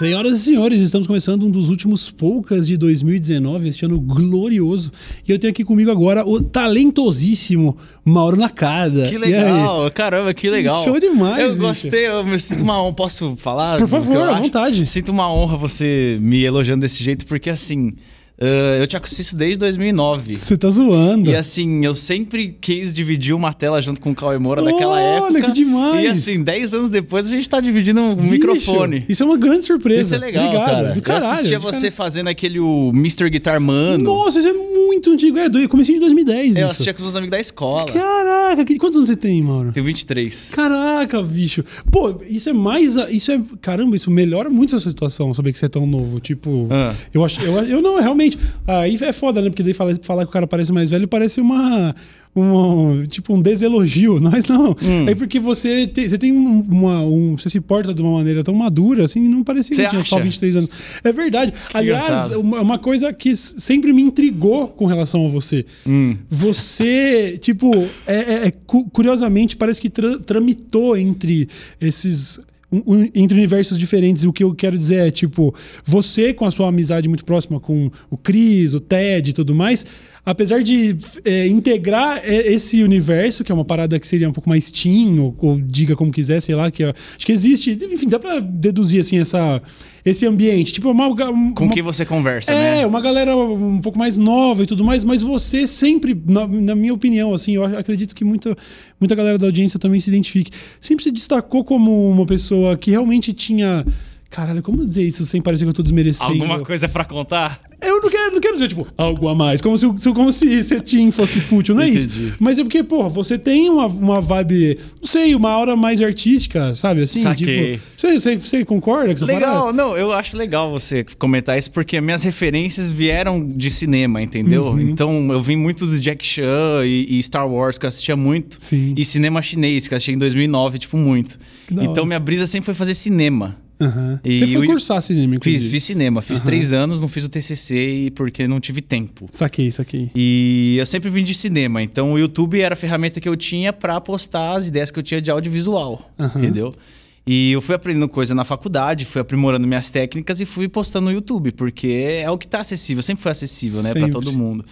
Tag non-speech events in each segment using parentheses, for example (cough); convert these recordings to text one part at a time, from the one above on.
Senhoras e senhores, estamos começando um dos últimos poucas de 2019, este ano glorioso. E eu tenho aqui comigo agora o talentosíssimo Mauro Nakada. Que legal, caramba, que legal. Show demais, Eu bicho. gostei, eu me sinto uma honra. Posso falar? Por favor, à vontade. Sinto uma honra você me elogiando desse jeito, porque assim, eh, eu te assisto desde 2009. Você tá zoando. E assim, eu sempre quis dividir uma tela junto com o Cauê Moura daquela Olha, época. que demais. E assim, 10 anos depois a gente tá dividindo um microfone. Isso é uma grande surpresa. Isso é legal, Obrigado, cara. Do caralho. eu assistia você caralho. fazendo aquele o Mr. Guitar Mano. Nossa, isso é muito antigo. É, do comecinho de 2010 eu isso. assistia com os meus amigos da escola. Caraca, que- quantos anos você tem, Mauro? Tenho 23. Caraca, bicho. Pô, isso é mais. Isso é. Caramba, isso melhora muito essa situação, saber que você é tão novo. Tipo, Ah. eu acho. Eu, eu não, realmente. Aí é foda, né? Porque daí falar, falar que o cara parece mais velho parece uma. um- tipo, um deselogio. (laughs) Mas não. Hum. É porque você tem, você tem um- uma. Um, você se porta de uma maneira tão madura, assim, não parecia que tinha só acha? 23 anos. É verdade. Aliás, engraçado. uma, uma coisa que sempre me intrigou com relação a você. Hum. Você, tipo, é, é- é cu- curiosamente, parece que tra- tramitou entre esses. Um- entre universos diferentes. O que eu quero dizer é, tipo, você com a sua amizade muito próxima com o Chris, o Ted e tudo mais, apesar de é, integrar é, esse universo, que é uma parada que seria um pouco mais teen, ou, ou diga como quiser, sei lá, que é- acho que existe, enfim, dá pra deduzir assim essa, esse ambiente. Tipo, uma, uma, Com quem você conversa, é, né? uma galera um pouco mais nova e tudo mais, mas você sempre, na, na minha opinião, assim, eu acredito que muita, muita galera da audiência também se identifique, sempre se destacou como uma pessoa que realmente tinha. Caralho, como dizer isso sem parecer que eu tô desmerecendo? Alguma coisa pra contar? Eu não quero, não quero dizer, tipo, algo a mais. Como se, como se ser teen fosse fútil, não é Entendi. isso. Mas é porque, porra, você tem uma, uma vibe, não sei, uma aura mais artística, sabe? Assim, Saquei. tipo. Você, você, você concorda com essa Legal, parada? não, eu acho legal você comentar isso, porque minhas referências vieram de cinema, entendeu? Uhum. Então eu vim muito do Jack Chan e, e Star Wars, que eu assistia muito. Sim. E cinema chinês, que eu assisti em 2009, tipo, muito. Então minha brisa sempre foi fazer cinema. Aham. E Você foi o- cursar cinema, inclusive. Fiz, fiz cinema, fiz três anos, não fiz o TCC porque não tive tempo. Saquei, saquei. E eu sempre vim de cinema, então o YouTube era a ferramenta que eu tinha pra postar as ideias que eu tinha de audiovisual, Aham. entendeu? E eu fui aprendendo coisa na faculdade, fui aprimorando minhas técnicas e fui postando no YouTube, porque é o que tá acessível, sempre foi acessível, né, Pra Sempre. todo mundo.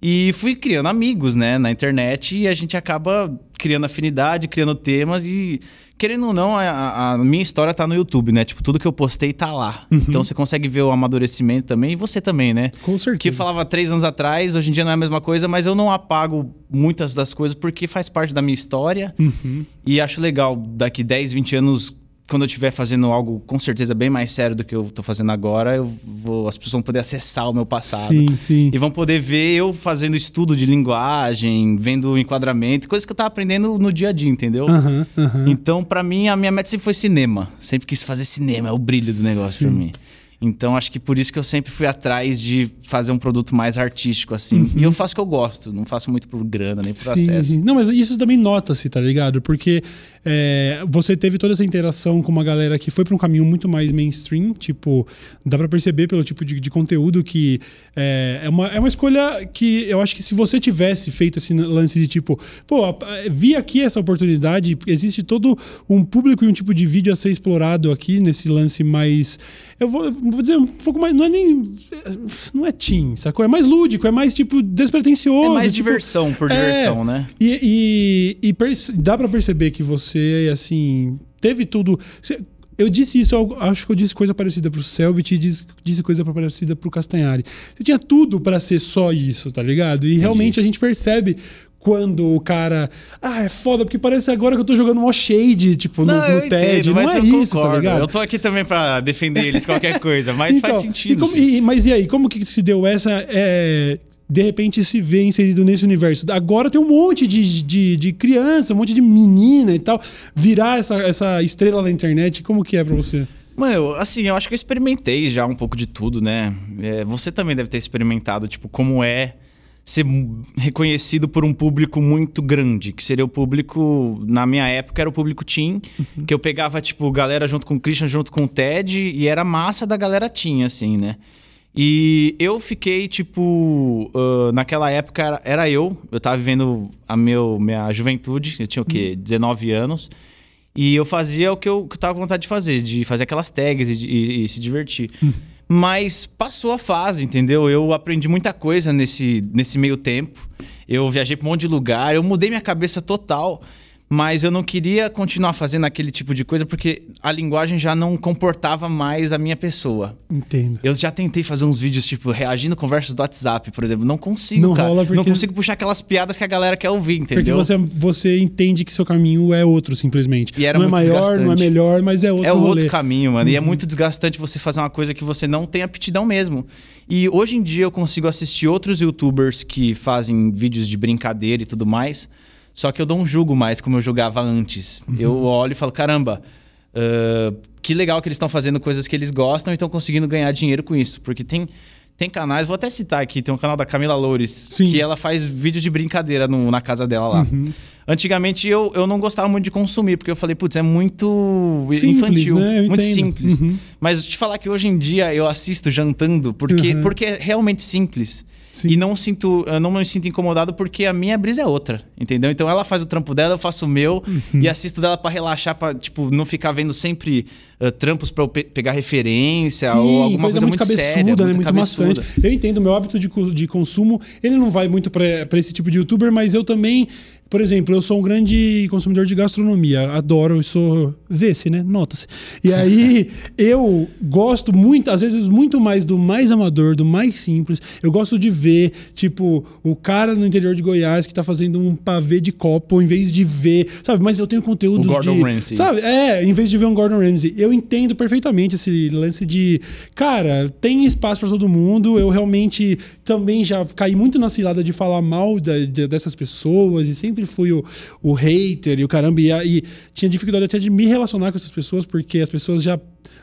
E fui criando amigos, né, na internet e a gente acaba criando afinidade, criando temas e querendo ou não, a- a, minha história tá no YouTube, né? Tipo, tudo que eu postei tá lá. Então você consegue ver o amadurecimento também e você também, né? Com certeza. Que falava três anos atrás, hoje em dia não é a mesma coisa, mas eu não apago muitas das coisas porque faz parte da minha história. Uhum. E acho legal, daqui 10, 20 anos, quando eu estiver fazendo algo com certeza bem mais sério do que eu tô fazendo agora, eu vou, as pessoas vão poder acessar o meu passado. Sim, sim. E vão poder ver eu fazendo estudo de linguagem, vendo enquadramento, coisas que eu tava aprendendo no dia a dia, entendeu? Aham, aham. Então, pra mim, a minha meta sempre foi cinema. Sempre quis fazer cinema, é o brilho do negócio pra mim. Então, acho que por isso que eu sempre fui atrás de fazer um produto mais artístico, assim. E eu faço o que eu gosto, não faço muito por grana, nem por Uhum. Sim, acesso. sim. Não, mas isso também nota-se, tá ligado? Porque é, você teve toda essa interação com uma galera que foi pra um caminho muito mais mainstream. Tipo, dá pra perceber pelo tipo de, de conteúdo que é, é, uma, é uma escolha que eu acho que se você tivesse feito esse lance de tipo, pô, vi aqui essa oportunidade, existe todo um público e um tipo de vídeo a ser explorado aqui nesse lance mais. Eu vou, vou dizer um pouco mais. Não é nem. Não é teen, sacou? É mais lúdico, é mais tipo despretensioso. É mais tipo, diversão por é, diversão, né? E, e- e dá pra perceber que você, assim, teve tudo. Você- eu disse isso, eu acho que eu disse coisa parecida pro Selbit e disse, disse coisa parecida pro Castanhari. Você tinha tudo pra ser só isso, tá ligado? E realmente a gente percebe quando o cara. Ah, é foda, porque parece agora que eu tô jogando mó shade, tipo, no, Não, no TED. entendo, não mas é eu isso, tá concordo. ligado? Eu tô aqui também pra defender eles qualquer (laughs) coisa, mas faz Então, sentido. e como- e- mas e aí, como que se deu essa. é, de repente se vê inserido nesse universo. Agora tem um monte de, de, de criança, um monte de menina e tal. Virar essa, essa estrela na internet, como que é pra você? Mano, assim, eu acho que eu experimentei já um pouco de tudo, né? É, você também deve ter experimentado, tipo, como é ser reconhecido por um público muito grande, que seria o público, na minha época, era o público teen, que eu pegava, tipo, galera junto com o Christian, junto com o Ted, e era massa da galera teen, assim, né? E eu fiquei, tipo, ah, naquela época era, era eu, eu tava vivendo a meu, minha juventude, eu tinha o quê? 19 anos. E eu fazia o que eu, que eu tava com vontade de fazer, de fazer aquelas tags e, e, e se divertir. Mas passou a fase, entendeu? Eu aprendi muita coisa nesse, nesse meio tempo. Eu viajei pra um monte de lugar, eu mudei minha cabeça total. Mas eu não queria continuar fazendo aquele tipo de coisa porque a linguagem já não comportava mais a minha pessoa. Entendo. Eu já tentei fazer uns vídeos, tipo, reagindo conversas do WhatsApp, por exemplo. Não consigo, Não cara. rola porque- Não consigo puxar aquelas piadas que a galera quer ouvir, Porque entendeu? você, você entende que seu caminho é outro, simplesmente. E era não é muito maior, não é desgastante. melhor, mas é outro É o rolê. outro caminho, mano. E é muito desgastante você fazer uma coisa que você não tem aptidão mesmo. E hoje em dia eu consigo assistir outros youtubers que fazem vídeos de brincadeira e tudo mais. Só que eu não julgo mais como eu julgava antes. Eu olho e falo, caramba, ah, que legal que eles estão fazendo coisas que eles gostam e estão conseguindo ganhar dinheiro com isso. Porque tem, tem canais, vou até citar aqui, tem um canal da Camila Loures, Sim. que ela faz vídeos de brincadeira no- na casa dela lá. Antigamente eu, eu não gostava muito de consumir, porque eu falei, putz, é muito Simples, infantil, né? Muito entendo. simples. Uhum. Mas te falar que hoje em dia eu assisto jantando porque, Uhum. porque é realmente simples. Sim. E não sinto, eu não me sinto incomodado porque a minha brisa é outra, entendeu? Então ela faz o trampo dela, eu faço o meu Uhum. e assisto dela pra relaxar, pra tipo não ficar vendo sempre ah, trampos pra eu pe- pegar referência Sim, ou alguma coisa, muito, cabeçuda, séria, né? muito, Muito cabeçuda. maçante. Eu entendo, meu hábito de, de consumo, ele não vai muito pra esse tipo de youtuber, mas eu também, por exemplo, eu sou um grande consumidor de gastronomia. Adoro, eu sou. Vê-se, né? Nota-se. E aí, (laughs) eu gosto muito, às vezes, muito mais do mais amador, do mais simples. Eu gosto de ver, tipo, o cara no interior de Goiás que tá fazendo um pavê de copo, em vez de ver, sabe? Mas eu tenho conteúdo Gordon de. Ramsay. Sabe? É, em vez de ver um Gordon Ramsay. Eu entendo perfeitamente esse lance de, cara, tem espaço pra todo mundo. Eu realmente também já caí muito na cilada de falar mal da- de- dessas pessoas e sempre fui o, o hater e o caramba. E, e tinha dificuldade até de me relacionar com essas pessoas porque as pessoas já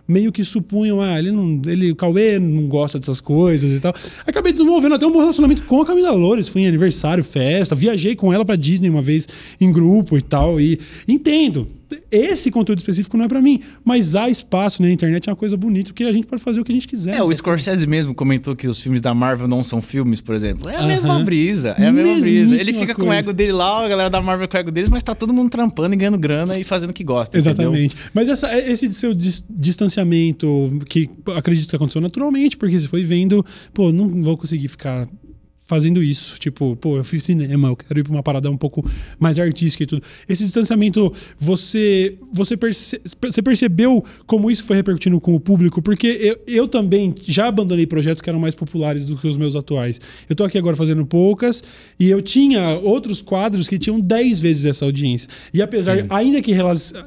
meio que supunham, ah, ele não, ele, o Cauê não gosta dessas coisas e tal. Acabei desenvolvendo até um bom relacionamento com a Camila Loures, fui em aniversário, festa, viajei com ela pra Disney uma vez em grupo e tal e entendo. Esse conteúdo específico não é pra mim, mas há espaço na internet, é uma coisa bonita, porque a gente pode fazer o que a gente quiser. É, o? Scorsese mesmo comentou que os filmes da Marvel não são filmes, por exemplo. É a Aham. mesma brisa, é a mesma brisa. Ele fica com o coisa. ego dele lá, a galera da Marvel com o ego deles, mas tá todo mundo trampando e ganhando grana e fazendo o que gosta, entendeu? Exatamente. Mas essa, esse seu dis- distanciamento, que acredito que aconteceu naturalmente, porque você foi vendo, pô, não vou conseguir ficar fazendo isso. Tipo, pô, eu fiz cinema, eu quero ir pra uma parada um pouco mais artística e tudo. Esse distanciamento, você você, perce- você percebeu como isso foi repercutindo com o público? Porque eu, eu também já abandonei projetos que eram mais populares do que os meus atuais. Eu tô aqui agora fazendo poucas e eu tinha outros quadros que tinham 10 vezes essa audiência. E apesar, Sim. ainda que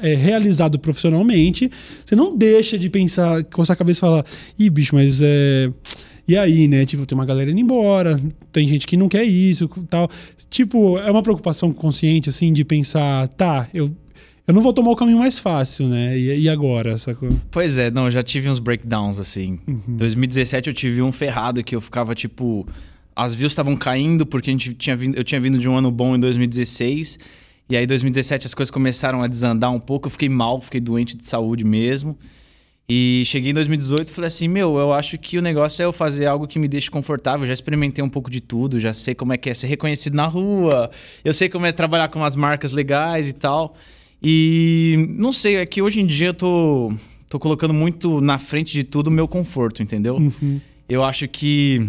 é, realizado profissionalmente, você não deixa de pensar, coçar a cabeça e falar, ih, bicho, mas é. E aí, né? Tipo, tem uma galera indo embora, tem gente que não quer isso tal. Tipo, é uma preocupação consciente, assim, de pensar, tá, eu, eu não vou tomar o caminho mais fácil, né? E, e agora, sacou? Pois é, não, eu já tive uns breakdowns assim. Uhum. Em 2017 eu tive um ferrado que eu ficava tipo. As views estavam caindo porque a gente tinha vindo, eu tinha vindo de um ano bom em 2016. E aí, em 2017, as coisas começaram a desandar um pouco. Eu fiquei mal, fiquei doente de saúde mesmo. E cheguei em 2018 e falei assim: Meu, eu acho que o negócio é eu fazer algo que me deixe confortável. Eu já experimentei um pouco de tudo, já sei como é que é ser reconhecido na rua, eu sei como é trabalhar com umas marcas legais e tal. E não sei, é que hoje em dia eu tô, tô colocando muito na frente de tudo o meu conforto, entendeu? Eu acho que.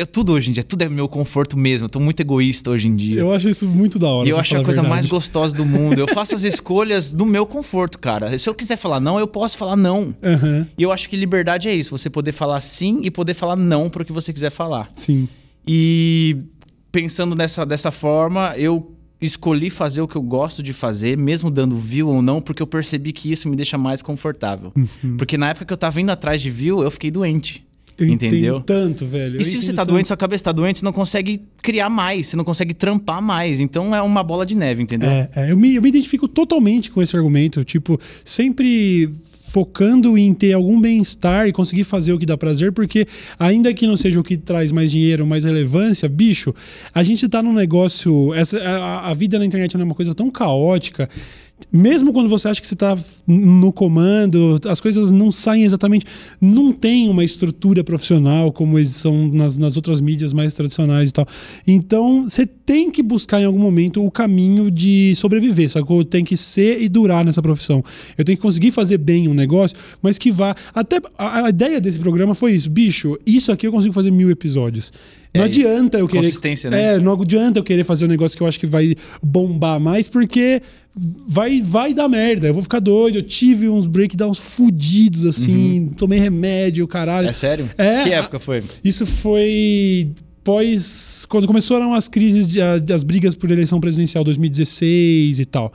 É tudo hoje em dia, tudo é meu conforto mesmo. Eu tô muito egoísta hoje em dia. Eu acho isso muito da hora. E eu acho a coisa mais gostosa do mundo. Eu faço as (laughs) escolhas do meu conforto, cara. Se eu quiser falar não, eu posso falar não. Aham, E eu acho que liberdade é isso, você poder falar sim e poder falar não para o que você quiser falar. sim. E pensando dessa, dessa forma, eu escolhi fazer o que eu gosto de fazer, mesmo dando view ou não, porque eu percebi que isso me deixa mais confortável. Uhum. Porque na época que eu tava indo atrás de view, eu fiquei doente. Eu entendeu? tanto, velho. E se você tá tanto. doente, sua cabeça tá doente, você não consegue criar mais, você não consegue trampar mais. Então é uma bola de neve, entendeu? É, é, eu, me, eu me identifico totalmente com esse argumento. Tipo, sempre focando em ter algum bem-estar e conseguir fazer o que dá prazer, porque ainda que não seja o que traz mais dinheiro, mais relevância, bicho, a gente tá num negócio. Essa, a, a vida na internet é uma coisa tão caótica mesmo quando você acha que você está no comando, as coisas não saem exatamente. Não tem uma estrutura profissional como são nas, nas outras mídias mais tradicionais e tal. Então, você tem que buscar em algum momento o caminho de sobreviver, sacou? Tem que ser e durar nessa profissão. Eu tenho que conseguir fazer bem um negócio, mas que vá. Até a, a ideia desse programa foi isso. Bicho, isso aqui eu consigo fazer mil episódios. Não É adianta eu querer. Consistência, né? É, não adianta eu querer fazer um negócio que eu acho que vai bombar mais, porque vai, vai dar merda. Eu vou ficar doido. Eu tive uns breakdowns fudidos, assim. Tomei remédio, caralho. Uhum. É sério? É, que época foi? Isso foi pós. Quando começaram as crises, de, as brigas por eleição presidencial 2016 e tal.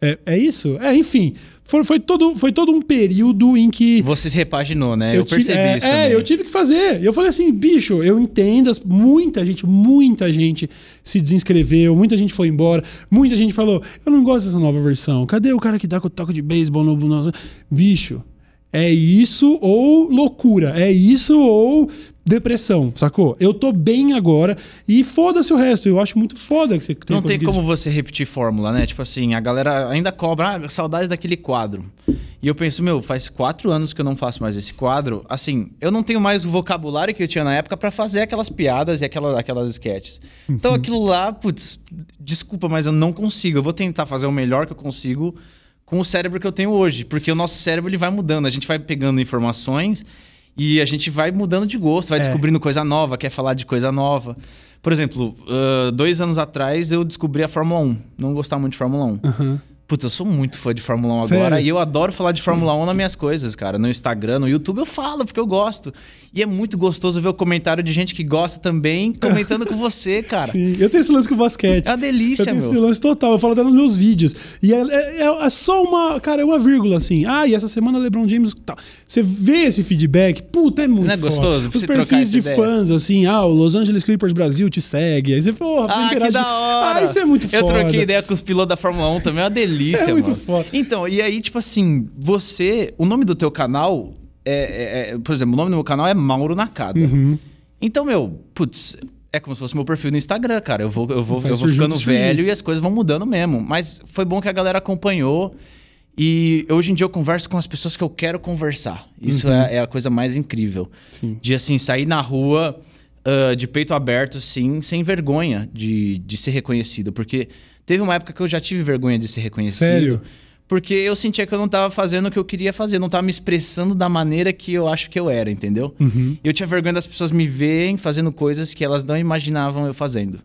É, é isso? É, enfim. Foi, foi, todo, foi todo um período em que. Você se repaginou, né? Eu, ti- percebi é, isso é, também. eu tive que fazer. Eu falei assim, bicho, eu entendo. Muita gente, muita gente se desinscreveu, muita gente foi embora, muita gente falou: eu não gosto dessa nova versão. Cadê o cara que dá com o toque de beisebol no, no. Bicho, é isso ou loucura. É isso ou depressão, sacou? Eu tô bem agora e foda-se o resto. Eu acho muito foda que você tenha Não tem como você repetir fórmula, né? Tipo assim, a galera ainda cobra ah, saudade daquele quadro. E eu penso, meu, faz quatro anos que eu não faço mais esse quadro. Assim, eu não tenho mais o vocabulário que eu tinha na época pra fazer aquelas piadas e aquela, aquelas sketches. Então Uhum. aquilo lá, putz, desculpa, mas eu não consigo. Eu vou tentar fazer o melhor que eu consigo com o cérebro que eu tenho hoje. Porque o nosso cérebro ele vai mudando. A gente vai pegando informações e a gente vai mudando de gosto, vai É. descobrindo coisa nova, quer falar de coisa nova. Por exemplo, ah, dois anos atrás eu descobri a Fórmula 1. Não gostava muito de Fórmula 1. Aham. Putz, eu sou muito fã de Fórmula 1 Sério? agora e eu adoro falar de Fórmula 1 nas minhas coisas, cara. No Instagram, no YouTube eu falo porque eu gosto. E é muito gostoso ver o comentário de gente que gosta também comentando com você, (laughs) cara. Sim, eu tenho esse lance com o basquete. É uma delícia, eu tenho meu. esse lance total, eu falo até nos meus vídeos. E é, é- é- é só uma, cara, é uma vírgula assim. Ah, e essa semana LeBron James tal. Você vê esse feedback, puta, é muito Não é foda. gostoso? Os perfis de ideia. fãs, assim, ah, o Los Angeles Clippers Brasil te segue. Aí você, porra, Ah, que da hora! Ah, isso é muito Eu foda. troquei ideia com os pilotos da Fórmula 1 também, é uma delícia, É muito mano. foda. Então, e aí, tipo assim, você. O nome do teu canal é, é- é- Por exemplo, o nome do meu canal é Mauro Nakada. Uhum. Então, meu, putz. É como se fosse meu perfil no Instagram, cara. Eu vou, eu vou, eu vou ficando surgindo. velho e as coisas vão mudando mesmo. Mas foi bom que a galera acompanhou. E hoje em dia eu converso com as pessoas que eu quero conversar. Isso é, é a coisa mais incrível. Uhum. Sim. De assim, sair na rua ah, de peito aberto, assim, sem vergonha de, de ser reconhecido. Porque teve uma época que eu já tive vergonha de ser reconhecido. Sério? Porque eu sentia que eu não tava fazendo o que eu queria fazer, não tava me expressando da maneira que eu acho que eu era, entendeu? Uhum. Eu tinha vergonha das pessoas me verem fazendo coisas que elas não imaginavam eu fazendo.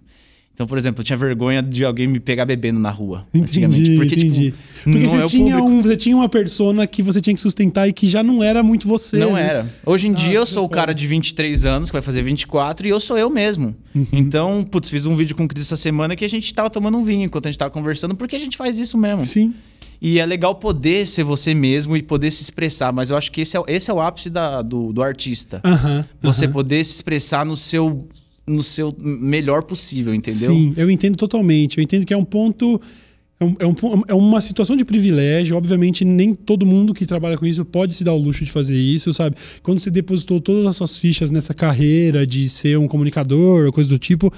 Então, por exemplo, eu tinha vergonha de alguém me pegar bebendo na rua. antigamente. Entendi, Porque, entendi. tipo, Porque não você, é tinha um, você tinha uma persona que você tinha que sustentar e que já não era muito você. Não né? era. Hoje em dia eu Nossa, sou o cara de 23 anos, que vai fazer 24, e eu sou eu mesmo. Uhum. Então, putz, fiz um vídeo com o Cris essa semana que a gente tava tomando um vinho enquanto a gente tava conversando, porque a gente faz isso mesmo. Sim. E é legal poder ser você mesmo e poder se expressar, mas eu acho que esse é, o- esse é o ápice da- do, do artista. Aham. Você poder se expressar no seu, no seu melhor possível, entendeu? Sim, eu entendo totalmente. Eu entendo que é um ponto. É, um- é é uma situação de privilégio. Obviamente, nem todo mundo que trabalha com isso pode se dar o luxo de fazer isso, sabe? Quando você depositou todas as suas fichas nessa carreira de ser um comunicador coisa do tipo,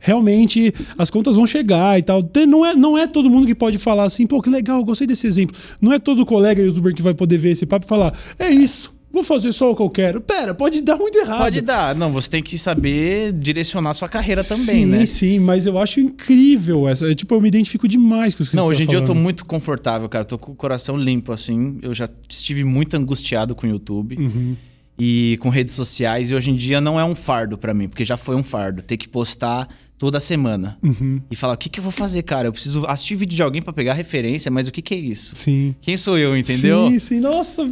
realmente as contas vão chegar e tal. Tem- Não é, não é todo mundo que pode falar assim, pô, que legal, gostei desse exemplo. Não é todo colega youtuber que vai poder ver esse papo e falar, é isso, vou fazer só o que eu quero. Pera, pode dar muito errado. Pode dar. Não, você tem que saber direcionar sua carreira também, sim, né? Sim, mas eu acho incrível essa. Tipo, eu me identifico demais com os que Não, hoje em tá dia eu tô muito confortável, cara. Tô com o coração limpo, assim. Eu já estive muito angustiado com o YouTube Uhum. E com redes sociais. E hoje em dia não é um fardo pra mim, porque já foi um fardo. Ter que postar toda semana. Uhum. E falar, o que, que eu vou fazer, cara? Eu preciso assistir vídeo de alguém pra pegar referência, mas o que, que é isso? Sim. Quem sou eu, entendeu? Sim, sim. Nossa,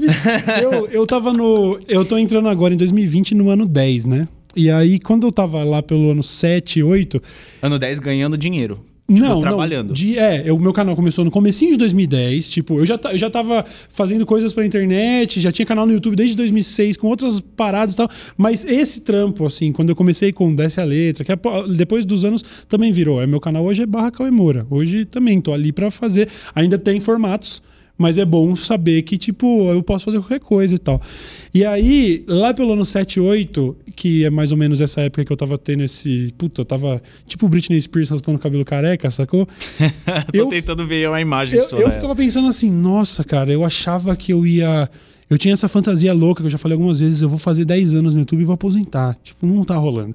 eu, eu tava no. Eu tô entrando agora em 2020 no ano 10, né? E aí, quando eu tava lá pelo ano 7, 8. Ano 10 ganhando dinheiro. Tipo, Não, trabalhando. não. De, é, o meu canal começou no comecinho de 2010. Tipo, eu já, eu já tava fazendo coisas pra internet, já tinha canal no YouTube desde 2006, com outras paradas e tal. Mas esse trampo, assim, quando eu comecei com Desce a Letra, que é po- depois dos anos também virou. É, meu canal hoje é barra Cauê Moura. Hoje também tô ali pra fazer. Ainda tem formatos. Mas é bom saber que, tipo, eu posso fazer qualquer coisa e tal. E aí, lá pelo ano 7, 8, que é mais ou menos essa época que eu tava tendo esse. Puta, eu tava tipo Britney Spears raspando o cabelo careca, sacou? (laughs) Tô eu, tentando ver uma imagem eu, sua. Eu ficava pensando assim, nossa, cara, eu achava que eu ia. Eu tinha essa fantasia louca que eu já falei algumas vezes, eu vou fazer 10 anos no YouTube e vou aposentar. Tipo, não tá rolando.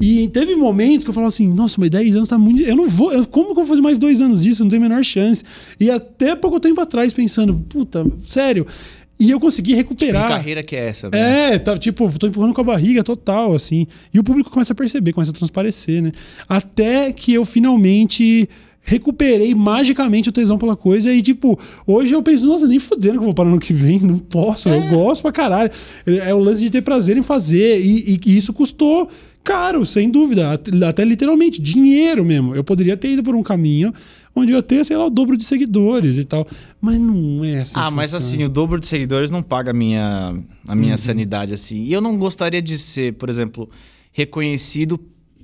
E teve momentos que eu falava assim, nossa, mas 10 anos tá muito. Eu não vou. Eu, como que eu vou fazer mais dois anos disso? Não tenho a menor chance. E até pouco tempo atrás, pensando, puta, sério. E eu consegui recuperar. Tipo, que carreira que é essa, né? É, tá, tipo, tô empurrando com a barriga total, assim. E o público começa a perceber, começa a transparecer, né? Até que eu finalmente recuperei magicamente o tesão pela coisa. E, tipo, hoje eu penso, nossa, nem fudendo que eu vou parar no que vem. Não posso, é. eu gosto pra caralho. É o lance de ter prazer em fazer. E, e, e isso custou caro, sem dúvida. Até literalmente, dinheiro mesmo. Eu poderia ter ido por um caminho onde eu ia ter, sei lá, o dobro de seguidores e tal. Mas não é assim. Ah, mas assim, o dobro de seguidores não paga a minha, a minha uhum. sanidade, assim. E eu não gostaria de ser, por exemplo, reconhecido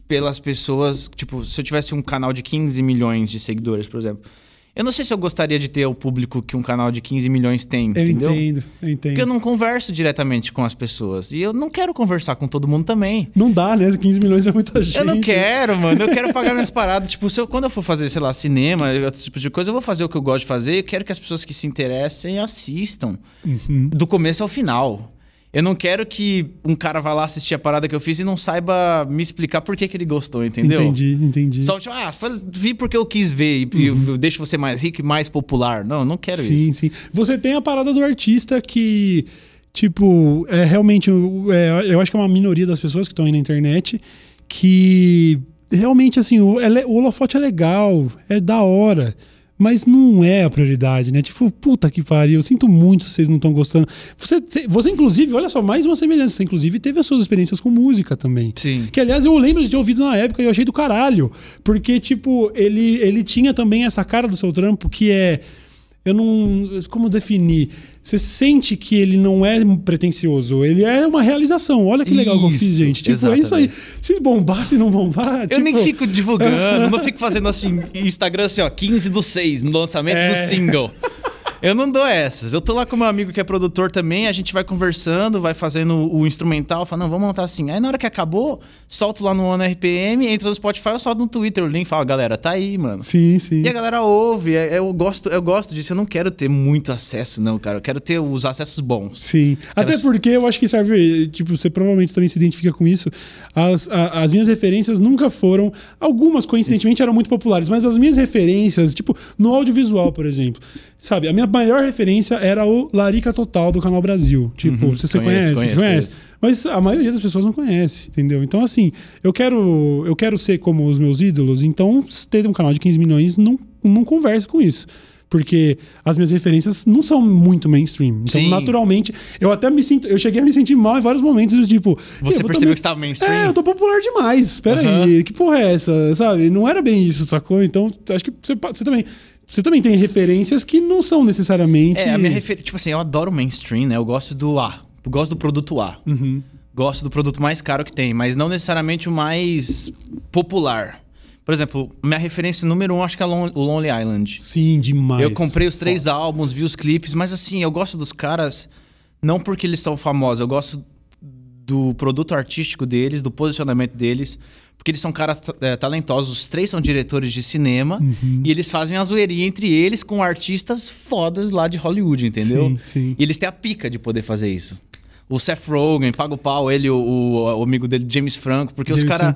pelas pessoas. Tipo, se eu tivesse um canal de 15 milhões de seguidores, por exemplo. Eu não sei se eu gostaria de ter o público que um canal de 15 milhões tem, eu entendeu? entendo, eu entendo. Porque eu não converso diretamente com as pessoas. E eu não quero conversar com todo mundo também. Não dá, né? 15 milhões é muita gente. Eu não quero, mano. Eu quero pagar minhas (laughs) paradas. Tipo, se eu, quando eu for fazer, sei lá, cinema, outro tipo de coisa, eu vou fazer o que eu gosto de fazer. Eu quero que as pessoas que se interessem assistam. Uhum. Do começo ao final. Eu não quero que um cara vá lá assistir a parada que eu fiz e não saiba me explicar por que, que ele gostou, entendeu? Entendi, entendi. Só tipo, ah, vi porque eu quis ver e uhum. eu deixo você mais rico e mais popular. Não, eu não quero sim, isso. Sim, sim. Você tem a parada do artista que, tipo, é realmente. É, eu acho que é uma minoria das pessoas que estão aí na internet que realmente, assim, o, o holofote é legal, é da hora. Mas não é a prioridade, né? Tipo, puta que pariu, eu sinto muito se vocês não estão gostando. Você, você, inclusive, olha só, mais uma semelhança. Você, inclusive, teve as suas experiências com música também. Sim. Que, aliás, eu lembro de ter ouvido na época e eu achei do caralho. Porque, tipo, ele, ele tinha também essa cara do seu trampo que é eu não. Como definir? Você sente que ele não é pretencioso, ele é uma realização. Olha que legal isso, que eu fiz, gente. Tipo, exatamente. é isso aí. Se bombar, se não bombar. Eu tipo... nem fico divulgando, (laughs) não fico fazendo assim, Instagram assim, ó, 15 do 6, no lançamento é. do single. Eu não dou essas. Eu tô lá com meu amigo que é produtor também, a gente vai conversando, vai fazendo o instrumental, fala, não, vamos montar assim. Aí na hora que acabou, solto lá no Ono RPM, entra no Spotify, eu solto no Twitter o link, fala, galera, tá aí, mano. Sim, sim. E a galera ouve, é, eu gosto, eu gosto disso, eu não quero ter muito acesso, não, cara. Eu quero ter os acessos bons. Sim. Quero... Até porque eu acho que serve, tipo, você provavelmente também se identifica com isso. As, a, as minhas referências nunca foram, algumas coincidentemente eram muito populares, mas as minhas referências, tipo, no audiovisual, por exemplo. Sabe, a minha maior referência era o Larica Total do Canal Brasil. Tipo, uhum, você, você conhece, conhece, conhece, Mas a maioria das pessoas não conhece, entendeu? Então, assim, eu quero, eu quero ser como os meus ídolos, então ter um canal de 15 milhões não, não converse com isso porque as minhas referências não são muito mainstream. Então, Sim. naturalmente, eu até me sinto. Eu cheguei a me sentir mal em vários momentos, tipo. Você percebeu também, que estava mainstream? É, eu tô popular demais. Espera uhum. aí, que porra é essa? Sabe? Não era bem isso, sacou? Então, acho que você, você também. Você também tem referências que não são necessariamente. É, a minha referência. Tipo assim, eu adoro mainstream, né? Eu gosto do A. Eu gosto do produto A. Uhum. Gosto do produto mais caro que tem, mas não necessariamente o mais popular. Por exemplo, minha referência número um acho que é o Lonely Island. Sim, demais. Eu comprei os três Foda. álbuns, vi os clipes, mas assim, eu gosto dos caras não porque eles são famosos, eu gosto do produto artístico deles, do posicionamento deles, porque eles são caras é, talentosos. Os três são diretores de cinema uhum. e eles fazem a zoeirinha entre eles com artistas fodas lá de Hollywood, entendeu? Sim, sim. E eles têm a pica de poder fazer isso. O Seth Rogen, paga o pau, ele, o, o, o amigo dele, James Franco, porque James os caras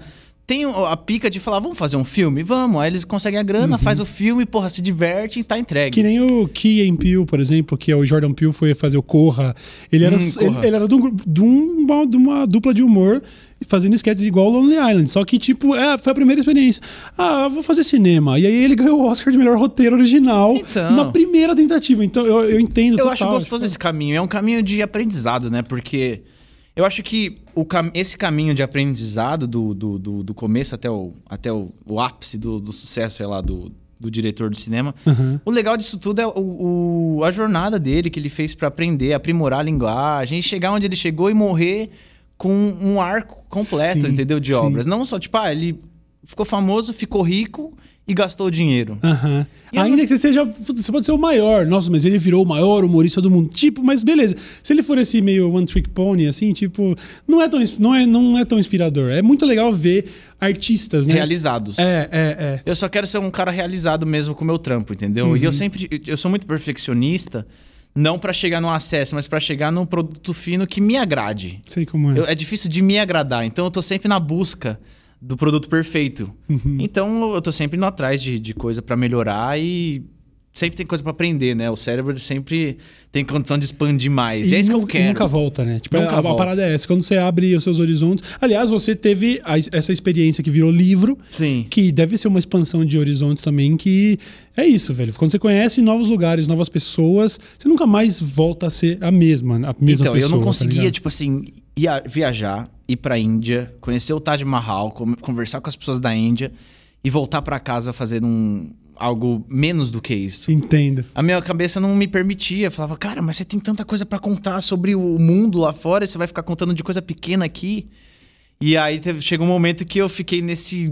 tem a pica de falar, vamos fazer um filme? Vamos. Aí eles conseguem a grana, uhum. faz o filme, porra, se diverte e tá entregue. Que nem o Key Peele, por exemplo, que é o Jordan Peele foi fazer o Corra. Ele era, hum, ele, ele, era de, um, de, uma, de uma dupla de humor fazendo sketches igual Lonely Island. Só que, tipo, é, foi a primeira experiência. Ah, vou fazer cinema. E aí ele ganhou o Oscar de melhor roteiro original então, na primeira tentativa. Então eu, eu entendo. Eu total, acho gostoso tipo... esse caminho. É um caminho de aprendizado, né? Porque. Eu acho que o esse caminho de aprendizado do, do, do, do, começo até o, até o, o ápice do, do sucesso, sei lá, do, do diretor do cinema. Uhum. O legal disso tudo é o, o, a jornada dele que ele fez para aprender, aprimorar a linguagem, chegar onde ele chegou e morrer com um arco completo, sim, entendeu? De sim. obras. Não só, tipo, ah, ele ficou famoso, ficou rico e gastou dinheiro. E eu Ainda que você seja. Você pode ser o maior. Nossa, mas ele virou o maior humorista do mundo. Tipo, mas beleza. Se ele for esse meio one trick pony, assim, tipo, não é tão, não é, não é tão inspirador. É muito legal ver artistas, né? Realizados. É, é, é. Eu só quero ser um cara realizado mesmo com o meu trampo, entendeu? E Uhum. eu sempre. Eu sou muito perfeccionista, não pra chegar no acesso, mas pra chegar num produto fino que me agrade. Sei como é. Eu- é difícil de me agradar, então eu tô sempre na busca do produto perfeito. Uhum. Então eu tô sempre indo atrás de, de coisa pra melhorar e sempre tem coisa pra aprender, né? O cérebro sempre tem condição de expandir mais. E, é isso que eu quero. nunca volta, né? Tipo, Nunca a, a volta. parada é essa. Quando você abre os seus horizontes. Aliás, você teve a- essa experiência que virou livro. Sim. Que deve ser uma expansão de horizontes também, que é isso, velho. Quando você conhece novos lugares, novas pessoas, você nunca mais volta a ser a mesma, a mesma Então, pessoa. eu não tá conseguia, ligado? tipo assim, ia viajar, ir pra Índia, conhecer o Taj Mahal, conversar com as pessoas da Índia e voltar pra casa fazendo um, algo menos do que isso. Entendo. A minha cabeça não me permitia. Falava, cara, mas você tem tanta coisa pra contar sobre o mundo lá fora você vai ficar contando de coisa pequena aqui. E aí teve, chegou um momento que eu fiquei nesse,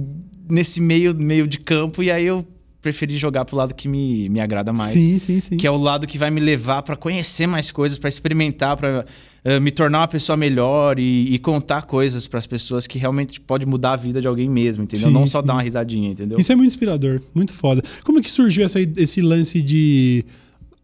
nesse meio, meio de campo e aí eu preferi jogar pro lado que me, me agrada mais. Sim, sim, sim. Que é o lado que vai me levar pra conhecer mais coisas, pra experimentar, pra eh, me tornar uma pessoa melhor e, e contar coisas pras pessoas que realmente pode mudar a vida de alguém mesmo, entendeu? Sim, Não só sim. dar uma risadinha, entendeu? Isso é muito inspirador, muito foda. Como é que surgiu essa- esse lance de.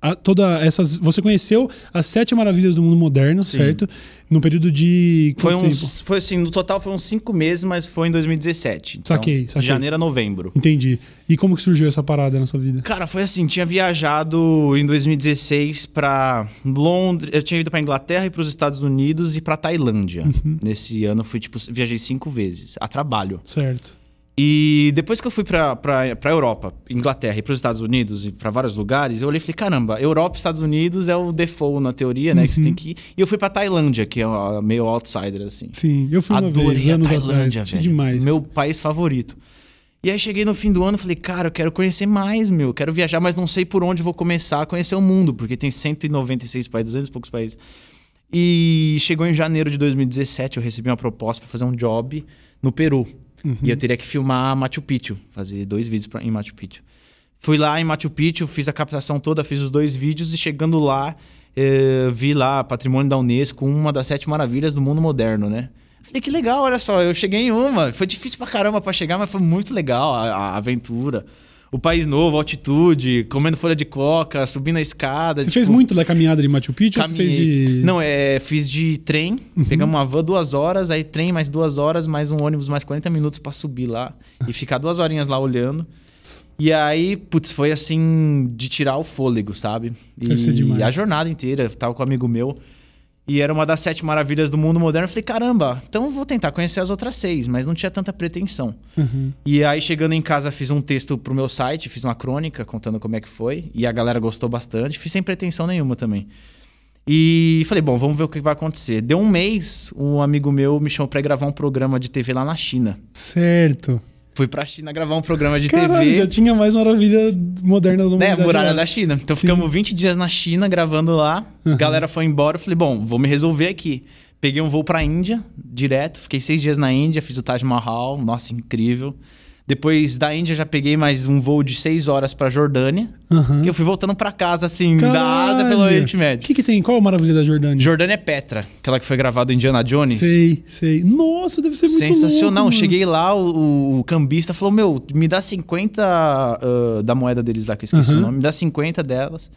A- toda essas. Você conheceu as sete maravilhas do mundo moderno, certo? No período de. Foi tempo? uns, foi assim, no total uns cinco meses, mas foi em 2017. Então, Saquei, saquei. De janeiro a novembro. Entendi. E como que surgiu essa parada na sua vida? Cara, foi assim, tinha viajado em 2016 pra Londres, eu tinha ido pra Inglaterra e pros Estados Unidos e pra Tailândia. Uhum. Nesse ano fui tipo viajei cinco vezes a trabalho. Certo. E depois que eu fui pra, pra, pra Europa, Inglaterra e pros Estados Unidos e pra vários lugares, eu olhei e falei, caramba, Europa e Estados Unidos é o default na teoria, né, que você tem que ir. E eu fui pra Tailândia, que é uma- meio outsider assim. Sim, eu fui uma Adorei vez, a anos Tailândia, atrás. velho. Demais. Meu país favorito. E aí cheguei no fim do ano e falei, cara, eu quero conhecer mais, meu. Eu Quero viajar, mas não sei por onde vou começar a conhecer o mundo, porque tem 196 países, 200 e poucos países. E chegou em janeiro de 2017, eu recebi uma proposta para fazer um job no Peru. E eu teria que filmar Machu Picchu, fazer dois vídeos pra, em Machu Picchu. Fui lá em Machu Picchu, fiz a captação toda, fiz os dois vídeos e chegando lá, eh, vi lá Patrimônio da Unesco, uma das sete maravilhas do mundo moderno, né? Falei, que legal, olha só, eu cheguei em uma. Foi difícil pra caramba pra chegar, mas foi muito legal a, a aventura. O país novo, altitude, comendo folha de coca, subindo a escada. Você fez muito da caminhada de Machu Picchu ou você fez Caminhei. de. Uhum. Não, é, fiz de trem. Pegamos uma van duas horas, aí trem mais duas horas, mais um ônibus mais 40 minutos pra subir lá e ficar duas horinhas lá olhando. E aí, putz, foi assim, de tirar o fôlego, sabe? E Deve ser demais. a jornada inteira, eu tava com um amigo meu. E era uma das sete maravilhas do mundo moderno. Eu falei, caramba, então vou tentar conhecer as outras seis, mas não tinha tanta pretensão. Uhum. E aí, chegando em casa, fiz um texto pro meu site, fiz uma crônica contando como é que foi. E a galera gostou bastante. Fiz sem pretensão nenhuma também. E falei, bom, vamos ver o que vai acontecer. Deu um mês, um amigo meu me chamou pra gravar um programa de TV lá na China. Certo. Fui pra China gravar um programa de Caralho, TV. já tinha mais maravilha moderna do mundo. Né, muralha da China. Então Sim. ficamos 20 dias na China gravando lá. Uhum. Galera foi embora. Eu falei, bom, vou me resolver aqui. Peguei um voo pra Índia, direto. Fiquei seis dias na Índia, fiz o Taj Mahal. Nossa, incrível. Depois da Índia já peguei mais um voo de seis horas pra Jordânia. Aham. E eu fui voltando pra casa, assim, da Ásia pelo Caralho. Oriente O Médio. que, que tem? Qual a maravilha da Jordânia? Jordânia é Petra, aquela que foi gravada em Indiana Jones. Sei, sei. Nossa, deve ser muito Sensacional. louco. Cheguei lá, o, o cambista falou: Meu, me dá 50 ah, da moeda deles lá, que eu esqueci Aham. o nome, me dá 50 delas,